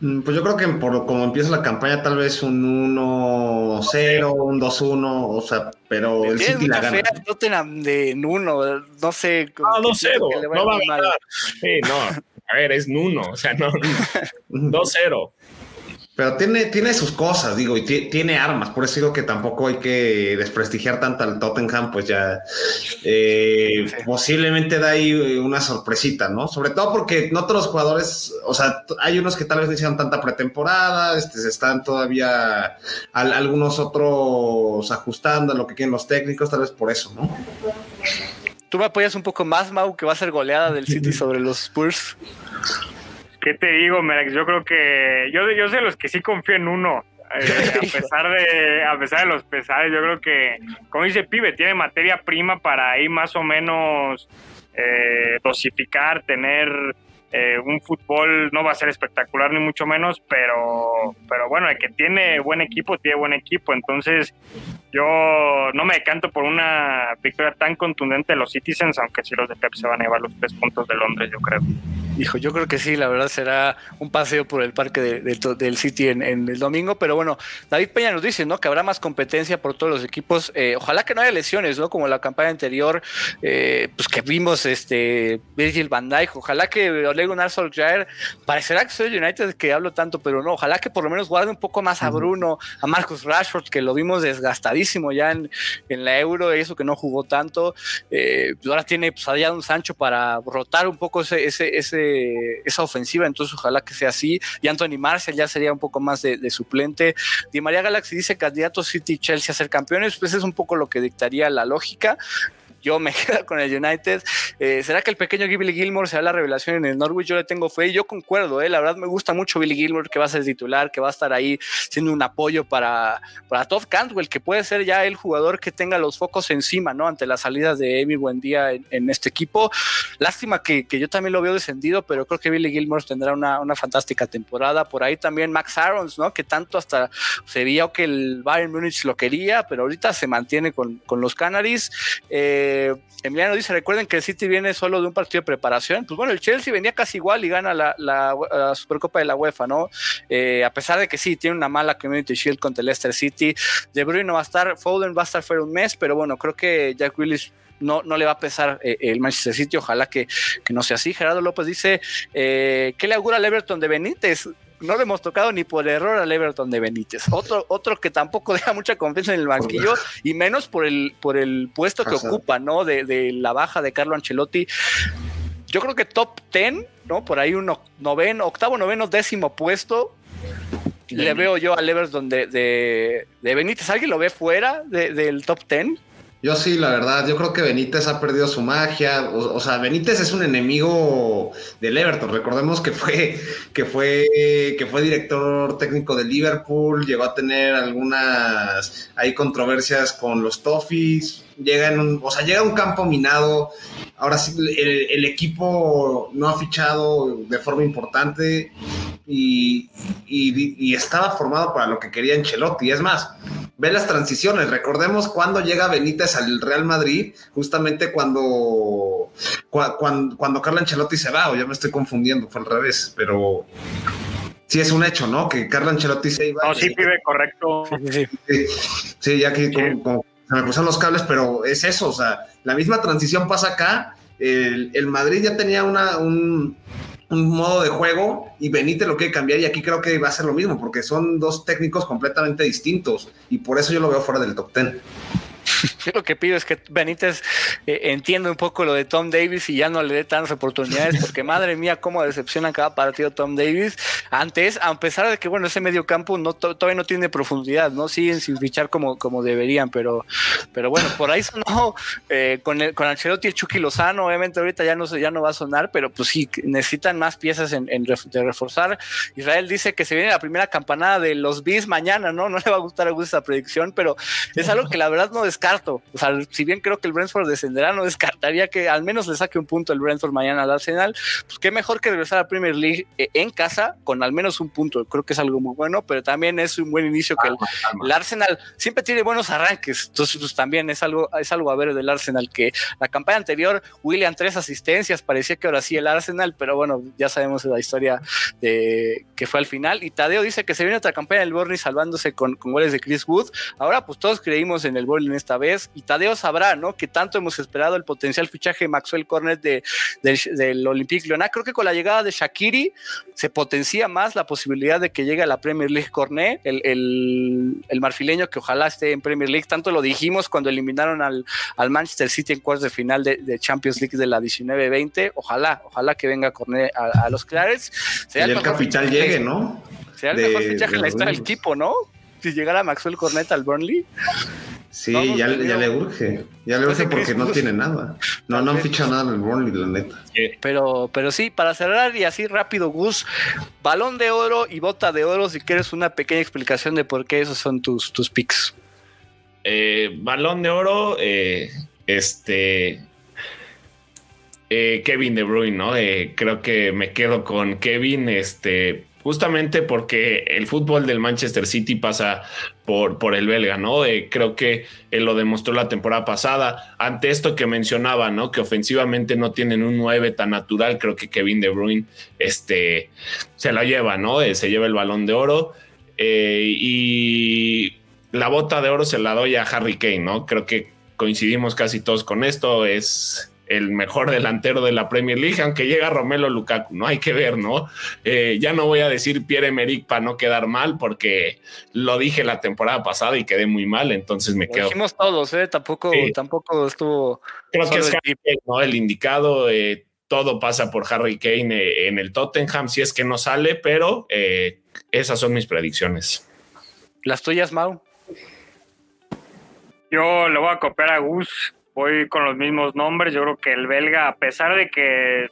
Mm, pues yo creo que por como empieza la campaña, tal vez un 1-0, un 2-1, o sea, pero el City la gana. Tottenham de Nuno, no sé. Ah, 2-0, no va a ganar. Sí, no, a ver, es Nuno, o sea, no, 2-0. Pero tiene, tiene sus cosas, digo, y tiene armas, por eso digo que tampoco hay que desprestigiar tanto al Tottenham, pues ya eh, posiblemente da ahí una sorpresita, ¿no? Sobre todo porque no todos los jugadores, o sea, hay unos que tal vez no hicieron tanta pretemporada, este, se están todavía algunos otros ajustando a lo que quieren los técnicos, tal vez por eso, ¿no? ¿Tú me apoyas un poco más, Mau, que va a ser goleada del City sobre los Spurs? ¿Qué te digo, Merex? Yo creo que yo, yo sé los que sí confío en uno. Eh, a pesar de a pesar de los pesares, yo creo que, como dice Pibe, tiene materia prima para ahí más o menos eh, dosificar, tener eh, un fútbol no va a ser espectacular ni mucho menos, pero, pero bueno, el que tiene buen equipo, tiene buen equipo. Entonces, yo no me decanto por una victoria tan contundente de los Citizens, aunque sí los de Pep se van a llevar los tres puntos de Londres, yo creo. Hijo, yo creo que sí, la verdad será un paseo por el parque del City en, el domingo, pero bueno, David Peña nos dice, ¿no? Que habrá más competencia por todos los equipos. Eh, ojalá que no haya lesiones, ¿no? Como la campaña anterior, eh, pues que vimos este Virgil van Dijk, ojalá que Ole Gunnar Solskjaer, parecerá que soy United que hablo tanto, pero no, ojalá que por lo menos guarde un poco más a Bruno, a Marcus Rashford, que lo vimos desgastadísimo ya en, la Euro, eso que no jugó tanto, eh, pues ahora tiene pues allá un Sancho para rotar un poco ese, ese, ese esa ofensiva, entonces ojalá que sea así. Y Anthony Marshall ya sería un poco más de, suplente. Di María Galaxy dice candidato City Chelsea a ser campeones, pues es un poco lo que dictaría la lógica yo me quedo con el United. Eh, ¿Será que el pequeño Billy Gilmore será la revelación en el Norwich? Yo le tengo fe y yo concuerdo, eh, la verdad me gusta mucho Billy Gilmore que va a ser titular, que va a estar ahí siendo un apoyo para, para Todd Cantwell, que puede ser ya el jugador que tenga los focos encima, ¿no? Ante las salidas de Emi Buendía en, en este equipo. Lástima que, yo también lo veo descendido, pero creo que Billy Gilmore tendrá una, una fantástica temporada. Por ahí también Max Arons, ¿no? Que tanto hasta se vio que el Bayern Múnich lo quería, pero ahorita se mantiene con, con los Canaries. Eh, Emiliano dice, recuerden que el City viene solo de un partido de preparación. Pues bueno, el Chelsea venía casi igual y gana la, Supercopa de la UEFA, ¿no? Eh, a pesar de que sí, tiene una mala Community Shield contra el Leicester City. De Bruyne va a estar, Foden va a estar fuera un mes, pero bueno, creo que Jack Willis no, no, le va a pesar eh, el Manchester City, ojalá que, no sea así. Gerardo López dice, ¿qué le augura al Everton de Benítez? No le hemos tocado ni por error al Everton de Benítez. Otro, otro que tampoco deja mucha confianza en el banquillo y menos por el, por el puesto que ocupa, ¿no? De, la baja de Carlo Ancelotti. Yo creo que top 10, ¿no? Por ahí uno noveno, octavo, noveno, décimo puesto. Le veo yo al Everton de, de, Benítez. ¿Alguien lo ve fuera del top 10? Yo sí, la verdad, yo creo que Benítez ha perdido su magia. O, sea, Benítez es un enemigo del Everton. Recordemos que fue, que fue, que fue director técnico de Liverpool, llegó a tener algunas hay controversias con los Toffees. Llega en un, o sea, llega a un campo minado. Ahora sí, el, equipo no ha fichado de forma importante y, y estaba formado para lo que quería Ancelotti. Es más, ve las transiciones. Recordemos cuando llega Benítez al Real Madrid, justamente cuando, cuando, cuando Carlo Ancelotti se va, o ya me estoy confundiendo, fue al revés, pero sí es un hecho, ¿no? Que Carlo Ancelotti se iba. No, sí, pibe, correcto. Sí, ya que se me cruzan los cables, pero es eso, o sea, la misma transición pasa acá. El, el Madrid ya tenía una, un, un modo de juego y Benítez lo quiere cambiar y aquí creo que va a ser lo mismo porque son dos técnicos completamente distintos y por eso yo lo veo fuera del top 10. Yo lo que pido es que Benítez eh, entienda un poco lo de Tom Davis y ya no le dé tantas oportunidades, porque madre mía, cómo decepciona cada partido Tom Davis. Antes, a pesar de que, bueno, ese medio campo no, todavía no tiene profundidad, ¿no? Siguen sin fichar como, como deberían, pero, pero bueno, por ahí sonó eh, con, el, con Ancelotti el Chucky Lozano, obviamente ahorita ya no, ya no va a sonar, pero pues sí, necesitan más piezas en, de reforzar. Israel dice que se viene la primera campanada de los bis mañana, ¿no? No le va a gustar a esa predicción, pero es algo que la verdad no descarta descarto. O sea, si bien creo que el Brentford descenderá, no descartaría que al menos le saque un punto el Brentford mañana al Arsenal. Pues qué mejor que regresar a Premier League eh, en casa con al menos un punto. Creo que es algo muy bueno, pero también es un buen inicio que el, Arsenal siempre tiene buenos arranques. Entonces, pues también es algo, es algo a ver del Arsenal que la campaña anterior, William tres asistencias, parecía que ahora sí el Arsenal, pero bueno, ya sabemos la historia de que fue al final. Y Tadeo dice que se viene otra campaña del Burnley salvándose con, con goles de Chris Wood. Ahora, pues todos creímos en el Burnley en esta vez. Y Tadeo sabrá, ¿no? Que tanto hemos esperado el potencial fichaje de Maxwell Cornet de, del Olympique Lyonnais. Creo que con la llegada de Shakiri se potencia más la posibilidad de que llegue a la Premier League Cornet, el, el, marfileño que ojalá esté en Premier League. Tanto lo dijimos cuando eliminaron al, al Manchester City en cuartos de final de, de Champions League de la 19-20. Ojalá, ojalá que venga Cornet a, los Clarets. y el, capital llegue, ¿no? Sea el mejor fichaje en la historia del equipo, ¿no? Si llegara Maxwell Cornet al Burnley. Sí, ya, le urge. Ya le urge porque no tiene nada. No, no han fichado nada en el Burnley, la neta. Pero, pero sí, para cerrar y así rápido, Gus, balón de oro y bota de oro, si quieres una pequeña explicación de por qué esos son tus, tus picks. Eh, balón de oro, eh, este. Eh, Kevin De Bruyne, ¿no? creo que me quedo con Kevin, este justamente porque el fútbol del Manchester City pasa por, por el belga, ¿no? Creo que él lo demostró la temporada pasada. Ante esto que mencionaba, ¿no? Que ofensivamente no tienen un 9 tan natural, creo que Kevin De Bruyne este, se la lleva, ¿no? Eh, se lleva el balón de oro. Eh, y la bota de oro se la doy a Harry Kane, ¿no? Creo que coincidimos casi todos con esto. Es el mejor delantero de la Premier League, aunque llega Romelo Lukaku, ¿no? Hay que ver, ¿no? Eh, ya no voy a decir Pierre Emerick para no quedar mal, porque lo dije la temporada pasada y quedé muy mal, entonces me quedo. dijimos todos, ¿eh? Tampoco, tampoco estuvo. Creo que es el, ¿no? el indicado. Eh, todo pasa por Harry Kane eh, en el Tottenham, si es que no sale, pero esas son mis predicciones. ¿Las tuyas, Mau? Yo le voy a copiar a Gus voy con los mismos nombres. Yo creo que el belga, a pesar de que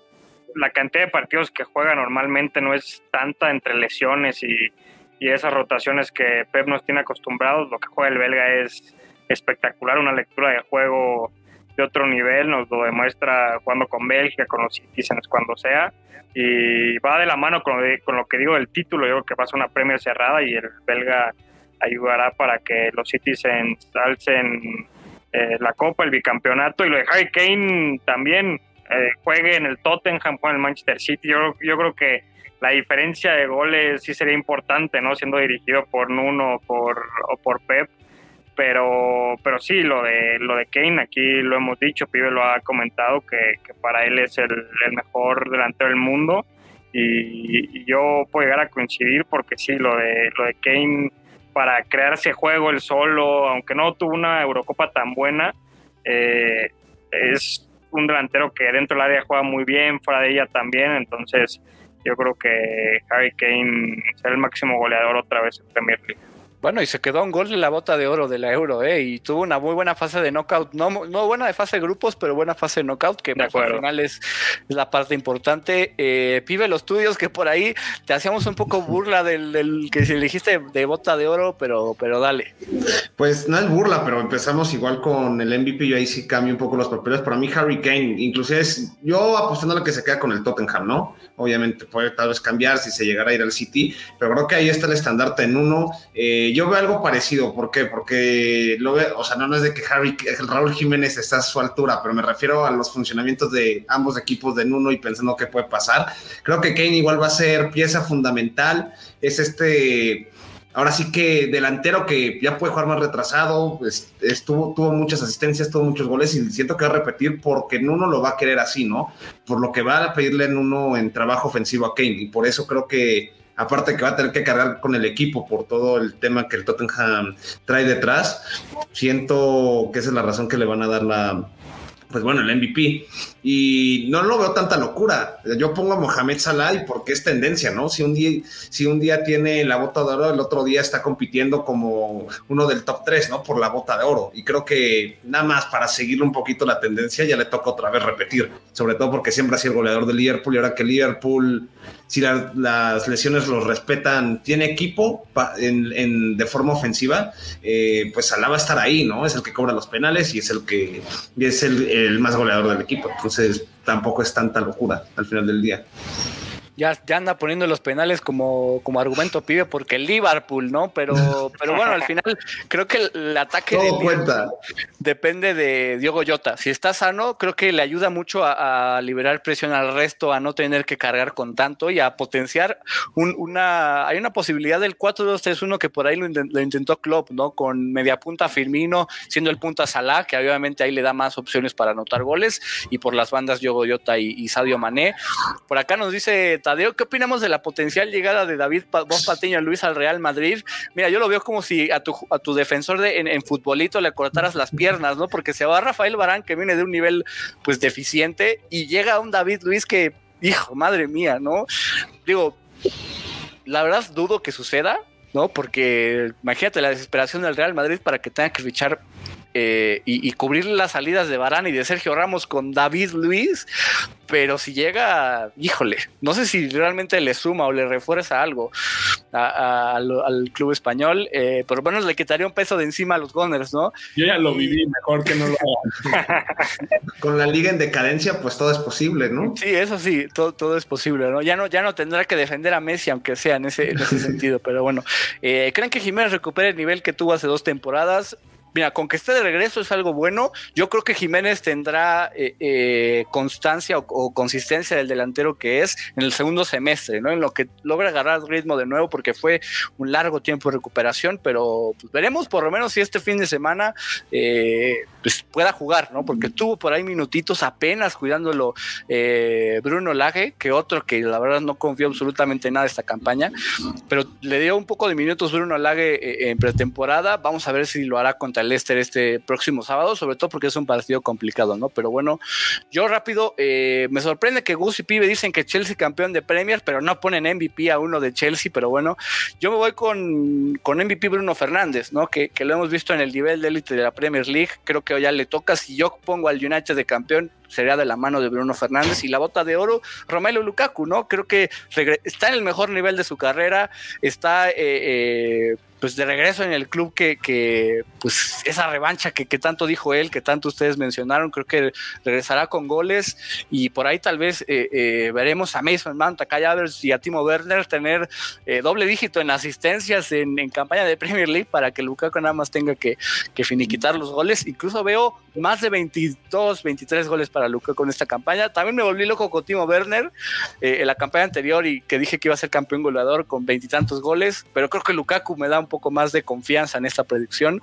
la cantidad de partidos que juega normalmente no es tanta entre lesiones y, esas rotaciones que Pep nos tiene acostumbrados, lo que juega el belga es espectacular, una lectura de juego de otro nivel, nos lo demuestra jugando con Bélgica, con los Citizens, cuando sea, y va de la mano con lo, con lo que digo del título, yo creo que pasa una Premier cerrada y el belga ayudará para que los Citizens alcen eh, la Copa, el bicampeonato y lo de Harry Kane también eh, juegue en el Tottenham, juegue en el Manchester City. Yo, yo creo que la diferencia de goles sí sería importante, ¿no? Siendo dirigido por Nuno por, o por Pep. Pero, pero sí, lo de, lo de Kane, aquí lo hemos dicho, Pibe lo ha comentado, que, para él es el, mejor delantero del mundo. Y, y, yo puedo llegar a coincidir porque sí, lo de, lo de Kane para crearse juego el solo, aunque no tuvo una Eurocopa tan buena, eh, es un delantero que dentro del área juega muy bien, fuera de ella también, entonces yo creo que Harry Kane será el máximo goleador otra vez en Premier League. Bueno, y se quedó un gol en la bota de oro de la Euro, ¿eh? Y tuvo una muy buena fase de knockout. No, no buena de fase de grupos, pero buena fase de knockout, que pues, al final es, la parte importante. Eh, pibe, los tuyos que por ahí te hacíamos un poco burla del, que si elegiste de bota de oro, pero, pero dale. Pues no es burla, pero empezamos igual con el MVP. Yo ahí sí cambio un poco los papeles. Para mí, Harry Kane, inclusive es yo apostando a lo que se queda con el Tottenham, ¿no? Obviamente puede tal vez cambiar si se llegara a ir al City, pero creo que ahí está el estandarte en uno. Eh, yo veo algo parecido, ¿por qué? Porque lo veo, o sea, no, es de que Harry, Raúl Jiménez está a su altura, pero me refiero a los funcionamientos de ambos equipos de Nuno y pensando qué puede pasar. Creo que Kane igual va a ser pieza fundamental, es este, ahora sí que delantero que ya puede jugar más retrasado, estuvo, tuvo muchas asistencias, tuvo muchos goles y siento que va a repetir porque Nuno lo va a querer así, ¿no? Por lo que va a pedirle Nuno en trabajo ofensivo a Kane y por eso creo que aparte que va a tener que cargar con el equipo por todo el tema que el Tottenham trae detrás, siento que esa es la razón que le van a dar la, pues bueno, el MVP. Y no lo veo tanta locura. Yo pongo a Mohamed Salah porque es tendencia, ¿no? Si un día, si un día tiene la bota de oro, el otro día está compitiendo como uno del top 3, ¿no? Por la bota de oro. Y creo que nada más para seguirle un poquito la tendencia, ya le toca otra vez repetir. Sobre todo porque siempre ha sido el goleador de Liverpool y ahora que Liverpool, si las lesiones los respetan, tiene equipo en, de forma ofensiva, eh, pues Salah va a estar ahí, ¿no? Es el que cobra los penales y es el que es el el más goleador del equipo. Entonces tampoco es tanta locura al final del día ya, ya anda poniendo los penales como, como argumento pibe porque el Liverpool, ¿no? Pero, pero bueno, al final creo que el, ataque depende de Diogo Jota. Si está sano, creo que le ayuda mucho a, liberar presión al resto, a no tener que cargar con tanto y a potenciar una... Hay una posibilidad del 4-2-3-1 que por ahí lo, intentó Klopp, ¿no? Con media punta Firmino, siendo el punta Salah, que obviamente ahí le da más opciones para anotar goles, y por las bandas Diogo Jota y, y Sadio Mané. Por acá nos dice Tadeo, ¿qué opinamos de la potencial llegada de David Vos Patiño Luis al Real Madrid? Mira, yo lo veo como si a tu, defensor de, en, futbolito le cortaras las piernas, ¿no? Porque se va Rafael Barán, que viene de un nivel pues deficiente, y llega un David Luis que, hijo, madre mía, ¿no? Digo, la verdad dudo que suceda, ¿no? Porque imagínate la desesperación del Real Madrid para que tenga que fichar eh, y, cubrir las salidas de Barán y de Sergio Ramos con David Luis, pero si llega, híjole, no sé si realmente le suma o le refuerza algo al, club español, eh, por lo menos le quitaría un peso de encima a los Gunners, ¿no? Yo ya lo viví, mejor que no lo haga. Con la liga en decadencia, pues todo es posible, ¿no? Sí, eso sí, todo, todo es posible, ¿no? Ya no, ya no tendrá que defender a Messi, aunque sea en ese, sentido, pero bueno. Eh, ¿Creen que Jiménez recupere el nivel que tuvo hace dos temporadas? Mira, con que esté de regreso es algo bueno. Yo creo que Jiménez tendrá eh, eh, constancia o, consistencia del delantero que es en el segundo semestre, ¿no? En lo que logra agarrar ritmo de nuevo, porque fue un largo tiempo de recuperación, pero pues, veremos por lo menos si este fin de semana eh, pues, pueda jugar, ¿no? Porque tuvo por ahí minutitos apenas cuidándolo Bruno Lage, que otro que la verdad no confío absolutamente nada de esta campaña, pero le dio un poco de minutos Bruno Lage en pretemporada. Vamos a ver si lo hará contra el Leicester este próximo sábado, sobre todo porque es un partido complicado, ¿no? Pero bueno, yo rápido, eh, me sorprende que Gus y Pibe dicen que Chelsea campeón de Premier, pero no ponen MVP a uno de Chelsea, pero bueno, yo me voy con, con MVP Bruno Fernández, ¿no? Que, que lo hemos visto en el nivel de élite de la Premier League, creo que ya le toca, si yo pongo al United de campeón, sería de la mano de Bruno Fernández y la bota de oro, Romelu Lukaku, ¿no? Creo que está en el mejor nivel de su carrera, está eh, eh, pues de regreso en el club que, pues esa revancha que, tanto dijo él, que tanto ustedes mencionaron, creo que regresará con goles y por ahí tal vez eh, veremos a Mason Mount, a Kai y a Timo Werner tener doble dígito en asistencias en, campaña de Premier League para que Lukaku nada más tenga que finiquitar los goles. Incluso veo más de 22, 23 goles para Luca con esta campaña. También me volví loco con Timo Werner eh, en la campaña anterior y que dije que iba a ser campeón goleador con veintitantos goles, pero creo que Lukaku me da un poco más de confianza en esta predicción.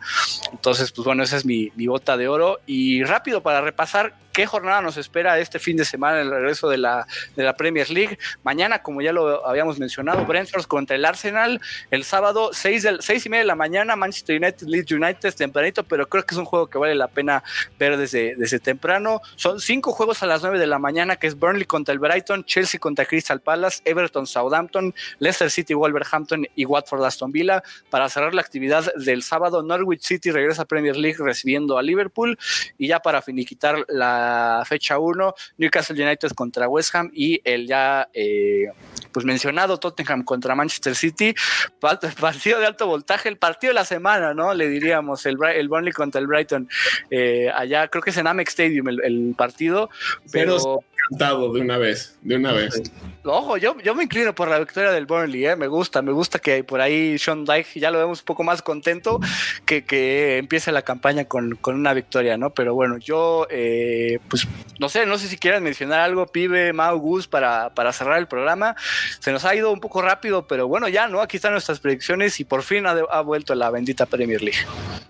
Entonces, pues bueno, esa es mi, mi bota de oro. Y rápido para repasar qué jornada nos espera este fin de semana el regreso de la, de la Premier League. Mañana, como ya lo habíamos mencionado, Brentford contra el Arsenal. El sábado, 6, del, seis y media de la mañana, Manchester United, Leeds United, tempranito, pero creo que es un juego que vale la pena ver desde, desde temprano. Son cinco juegos a las 9 de la mañana, que es Burnley contra el Brighton, Chelsea contra Crystal Palace, Everton Southampton, Leicester City Wolverhampton y Watford Aston Villa. Para cerrar la actividad del sábado, Norwich City regresa a Premier League recibiendo a Liverpool. Y ya para finiquitar la fecha 1, Newcastle United contra West Ham y el ya eh, pues mencionado Tottenham contra Manchester City. Partido de alto voltaje, el partido de la semana, ¿no? Le diríamos, el, el Burnley contra el Brighton. Eh, allá creo que es en Amex Stadium el, partido, pero... Cantado de una vez, de una vez. Ojo, yo, yo me inclino por la victoria del Burnley, ¿eh? me gusta, me gusta que por ahí Sean Dyke ya lo vemos un poco más contento que, que empiece la campaña con, con una victoria, ¿no? Pero bueno, yo, eh, pues no sé, no sé si quieran mencionar algo, pibe, Mau, Gus, para, para cerrar el programa. Se nos ha ido un poco rápido, pero bueno, ya, ¿no? Aquí están nuestras predicciones y por fin ha, ha vuelto la bendita Premier League.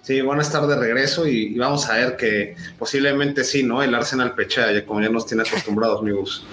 Sí, van a estar de regreso y, vamos a ver que posiblemente sí, ¿no? El Arsenal pechea, ya como ya nos tiene acostumbrados, amigos.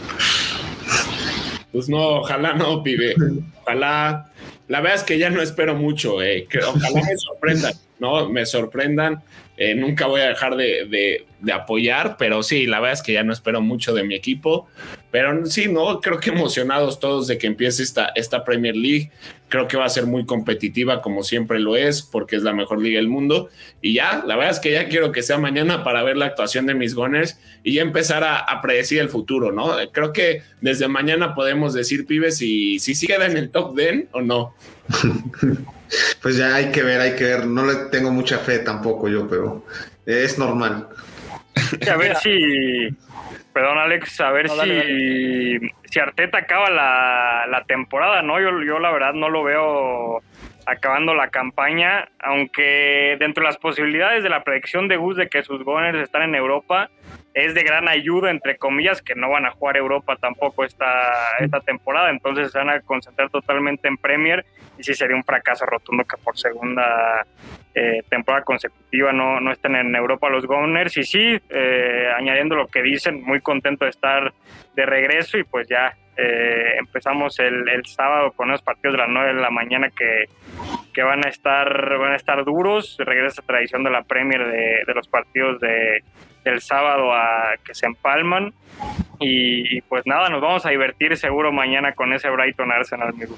Pues no, ojalá no, pibe. Ojalá la verdad es que ya no espero mucho. Eh. Que ojalá me sorprendan, ¿no? Me sorprendan. Eh, nunca voy a dejar de, apoyar, pero sí, la verdad es que ya no espero mucho de mi equipo. Pero sí, no, creo que emocionados todos de que empiece esta, esta Premier League. Creo que va a ser muy competitiva, como siempre lo es, porque es la mejor liga del mundo. Y ya, la verdad es que ya quiero que sea mañana para ver la actuación de mis Gunners y ya empezar a, predecir el futuro, ¿no? Creo que desde mañana podemos decir, pibes, si, si sí queda en el top 10 o no. Pues ya hay que ver, hay que ver. No le tengo mucha fe tampoco yo, pero es normal. A ver si, perdón Alex, a ver si, si Arteta acaba la, la temporada, ¿no? Yo, yo la verdad no lo veo acabando la campaña, aunque dentro de las posibilidades de la predicción de Gus de que sus Gunners están en Europa, es de gran ayuda, entre comillas, que no van a jugar Europa tampoco esta, esta temporada, entonces se van a concentrar totalmente en Premier y sí sería un fracaso rotundo que por segunda eh, temporada consecutiva no, no estén en Europa los Gunners. Y sí, eh, añadiendo lo que dicen, muy contento de estar de regreso y pues ya eh, empezamos el, el, sábado con los partidos de las 9 de la mañana que, que, van a estar van a estar duros. Regresa tradición de la Premier de, de los partidos de, del sábado a que se empalman. Y pues nada, nos vamos a divertir seguro mañana con ese Brighton Arsenal, amigo.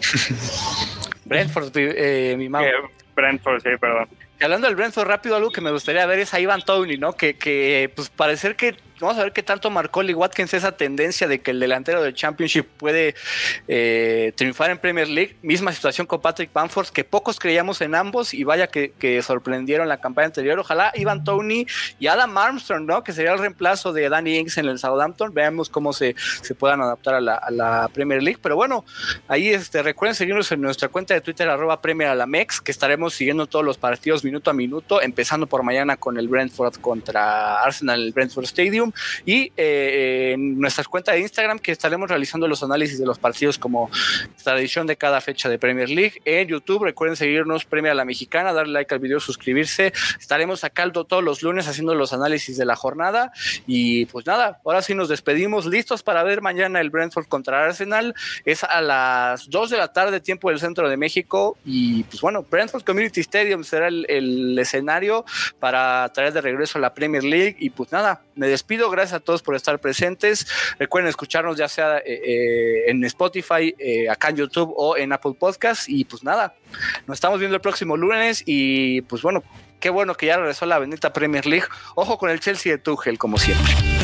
Brentford, eh, mi mamá. Eh, Brentford, sí, perdón. hablando del Brentford rápido, algo que me gustaría ver es a Ivan Tony, ¿no? Que, que pues parecer que vamos a ver qué tanto marcó Lee Watkins esa tendencia de que el delantero del Championship puede eh, triunfar en Premier League. Misma situación con Patrick Bamford, que pocos creíamos en ambos y vaya que, sorprendieron la campaña anterior. Ojalá Ivan Tony y Adam Armstrong, ¿no? Que sería el reemplazo de Danny Ings en el Southampton. Veamos cómo se, se puedan adaptar a la, Premier League. Pero bueno, ahí este, recuerden seguirnos en nuestra cuenta de Twitter, arroba Premier a la Mex, que estaremos siguiendo todos los partidos minuto a minuto, empezando por mañana con el Brentford contra Arsenal, el Brentford Stadium y eh, en nuestras cuentas de Instagram que estaremos realizando los análisis de los partidos como tradición de cada fecha de Premier League. En YouTube recuerden seguirnos Premier a la Mexicana, darle like al video, suscribirse. Estaremos acá todos los lunes haciendo los análisis de la jornada y pues nada, ahora sí nos despedimos, listos para ver mañana el Brentford contra Arsenal. Es a las 2 de la tarde, tiempo del centro de México y pues bueno, Brentford Community Stadium será el, el escenario para traer de regreso a la Premier League y pues nada, me despido Gracias a todos por estar presentes. Recuerden escucharnos ya sea eh, eh, en Spotify, eh, acá en YouTube o en Apple Podcast. Y pues nada, nos estamos viendo el próximo lunes. Y pues bueno, qué bueno que ya regresó la bendita Premier League. Ojo con el Chelsea de Tuchel, como siempre.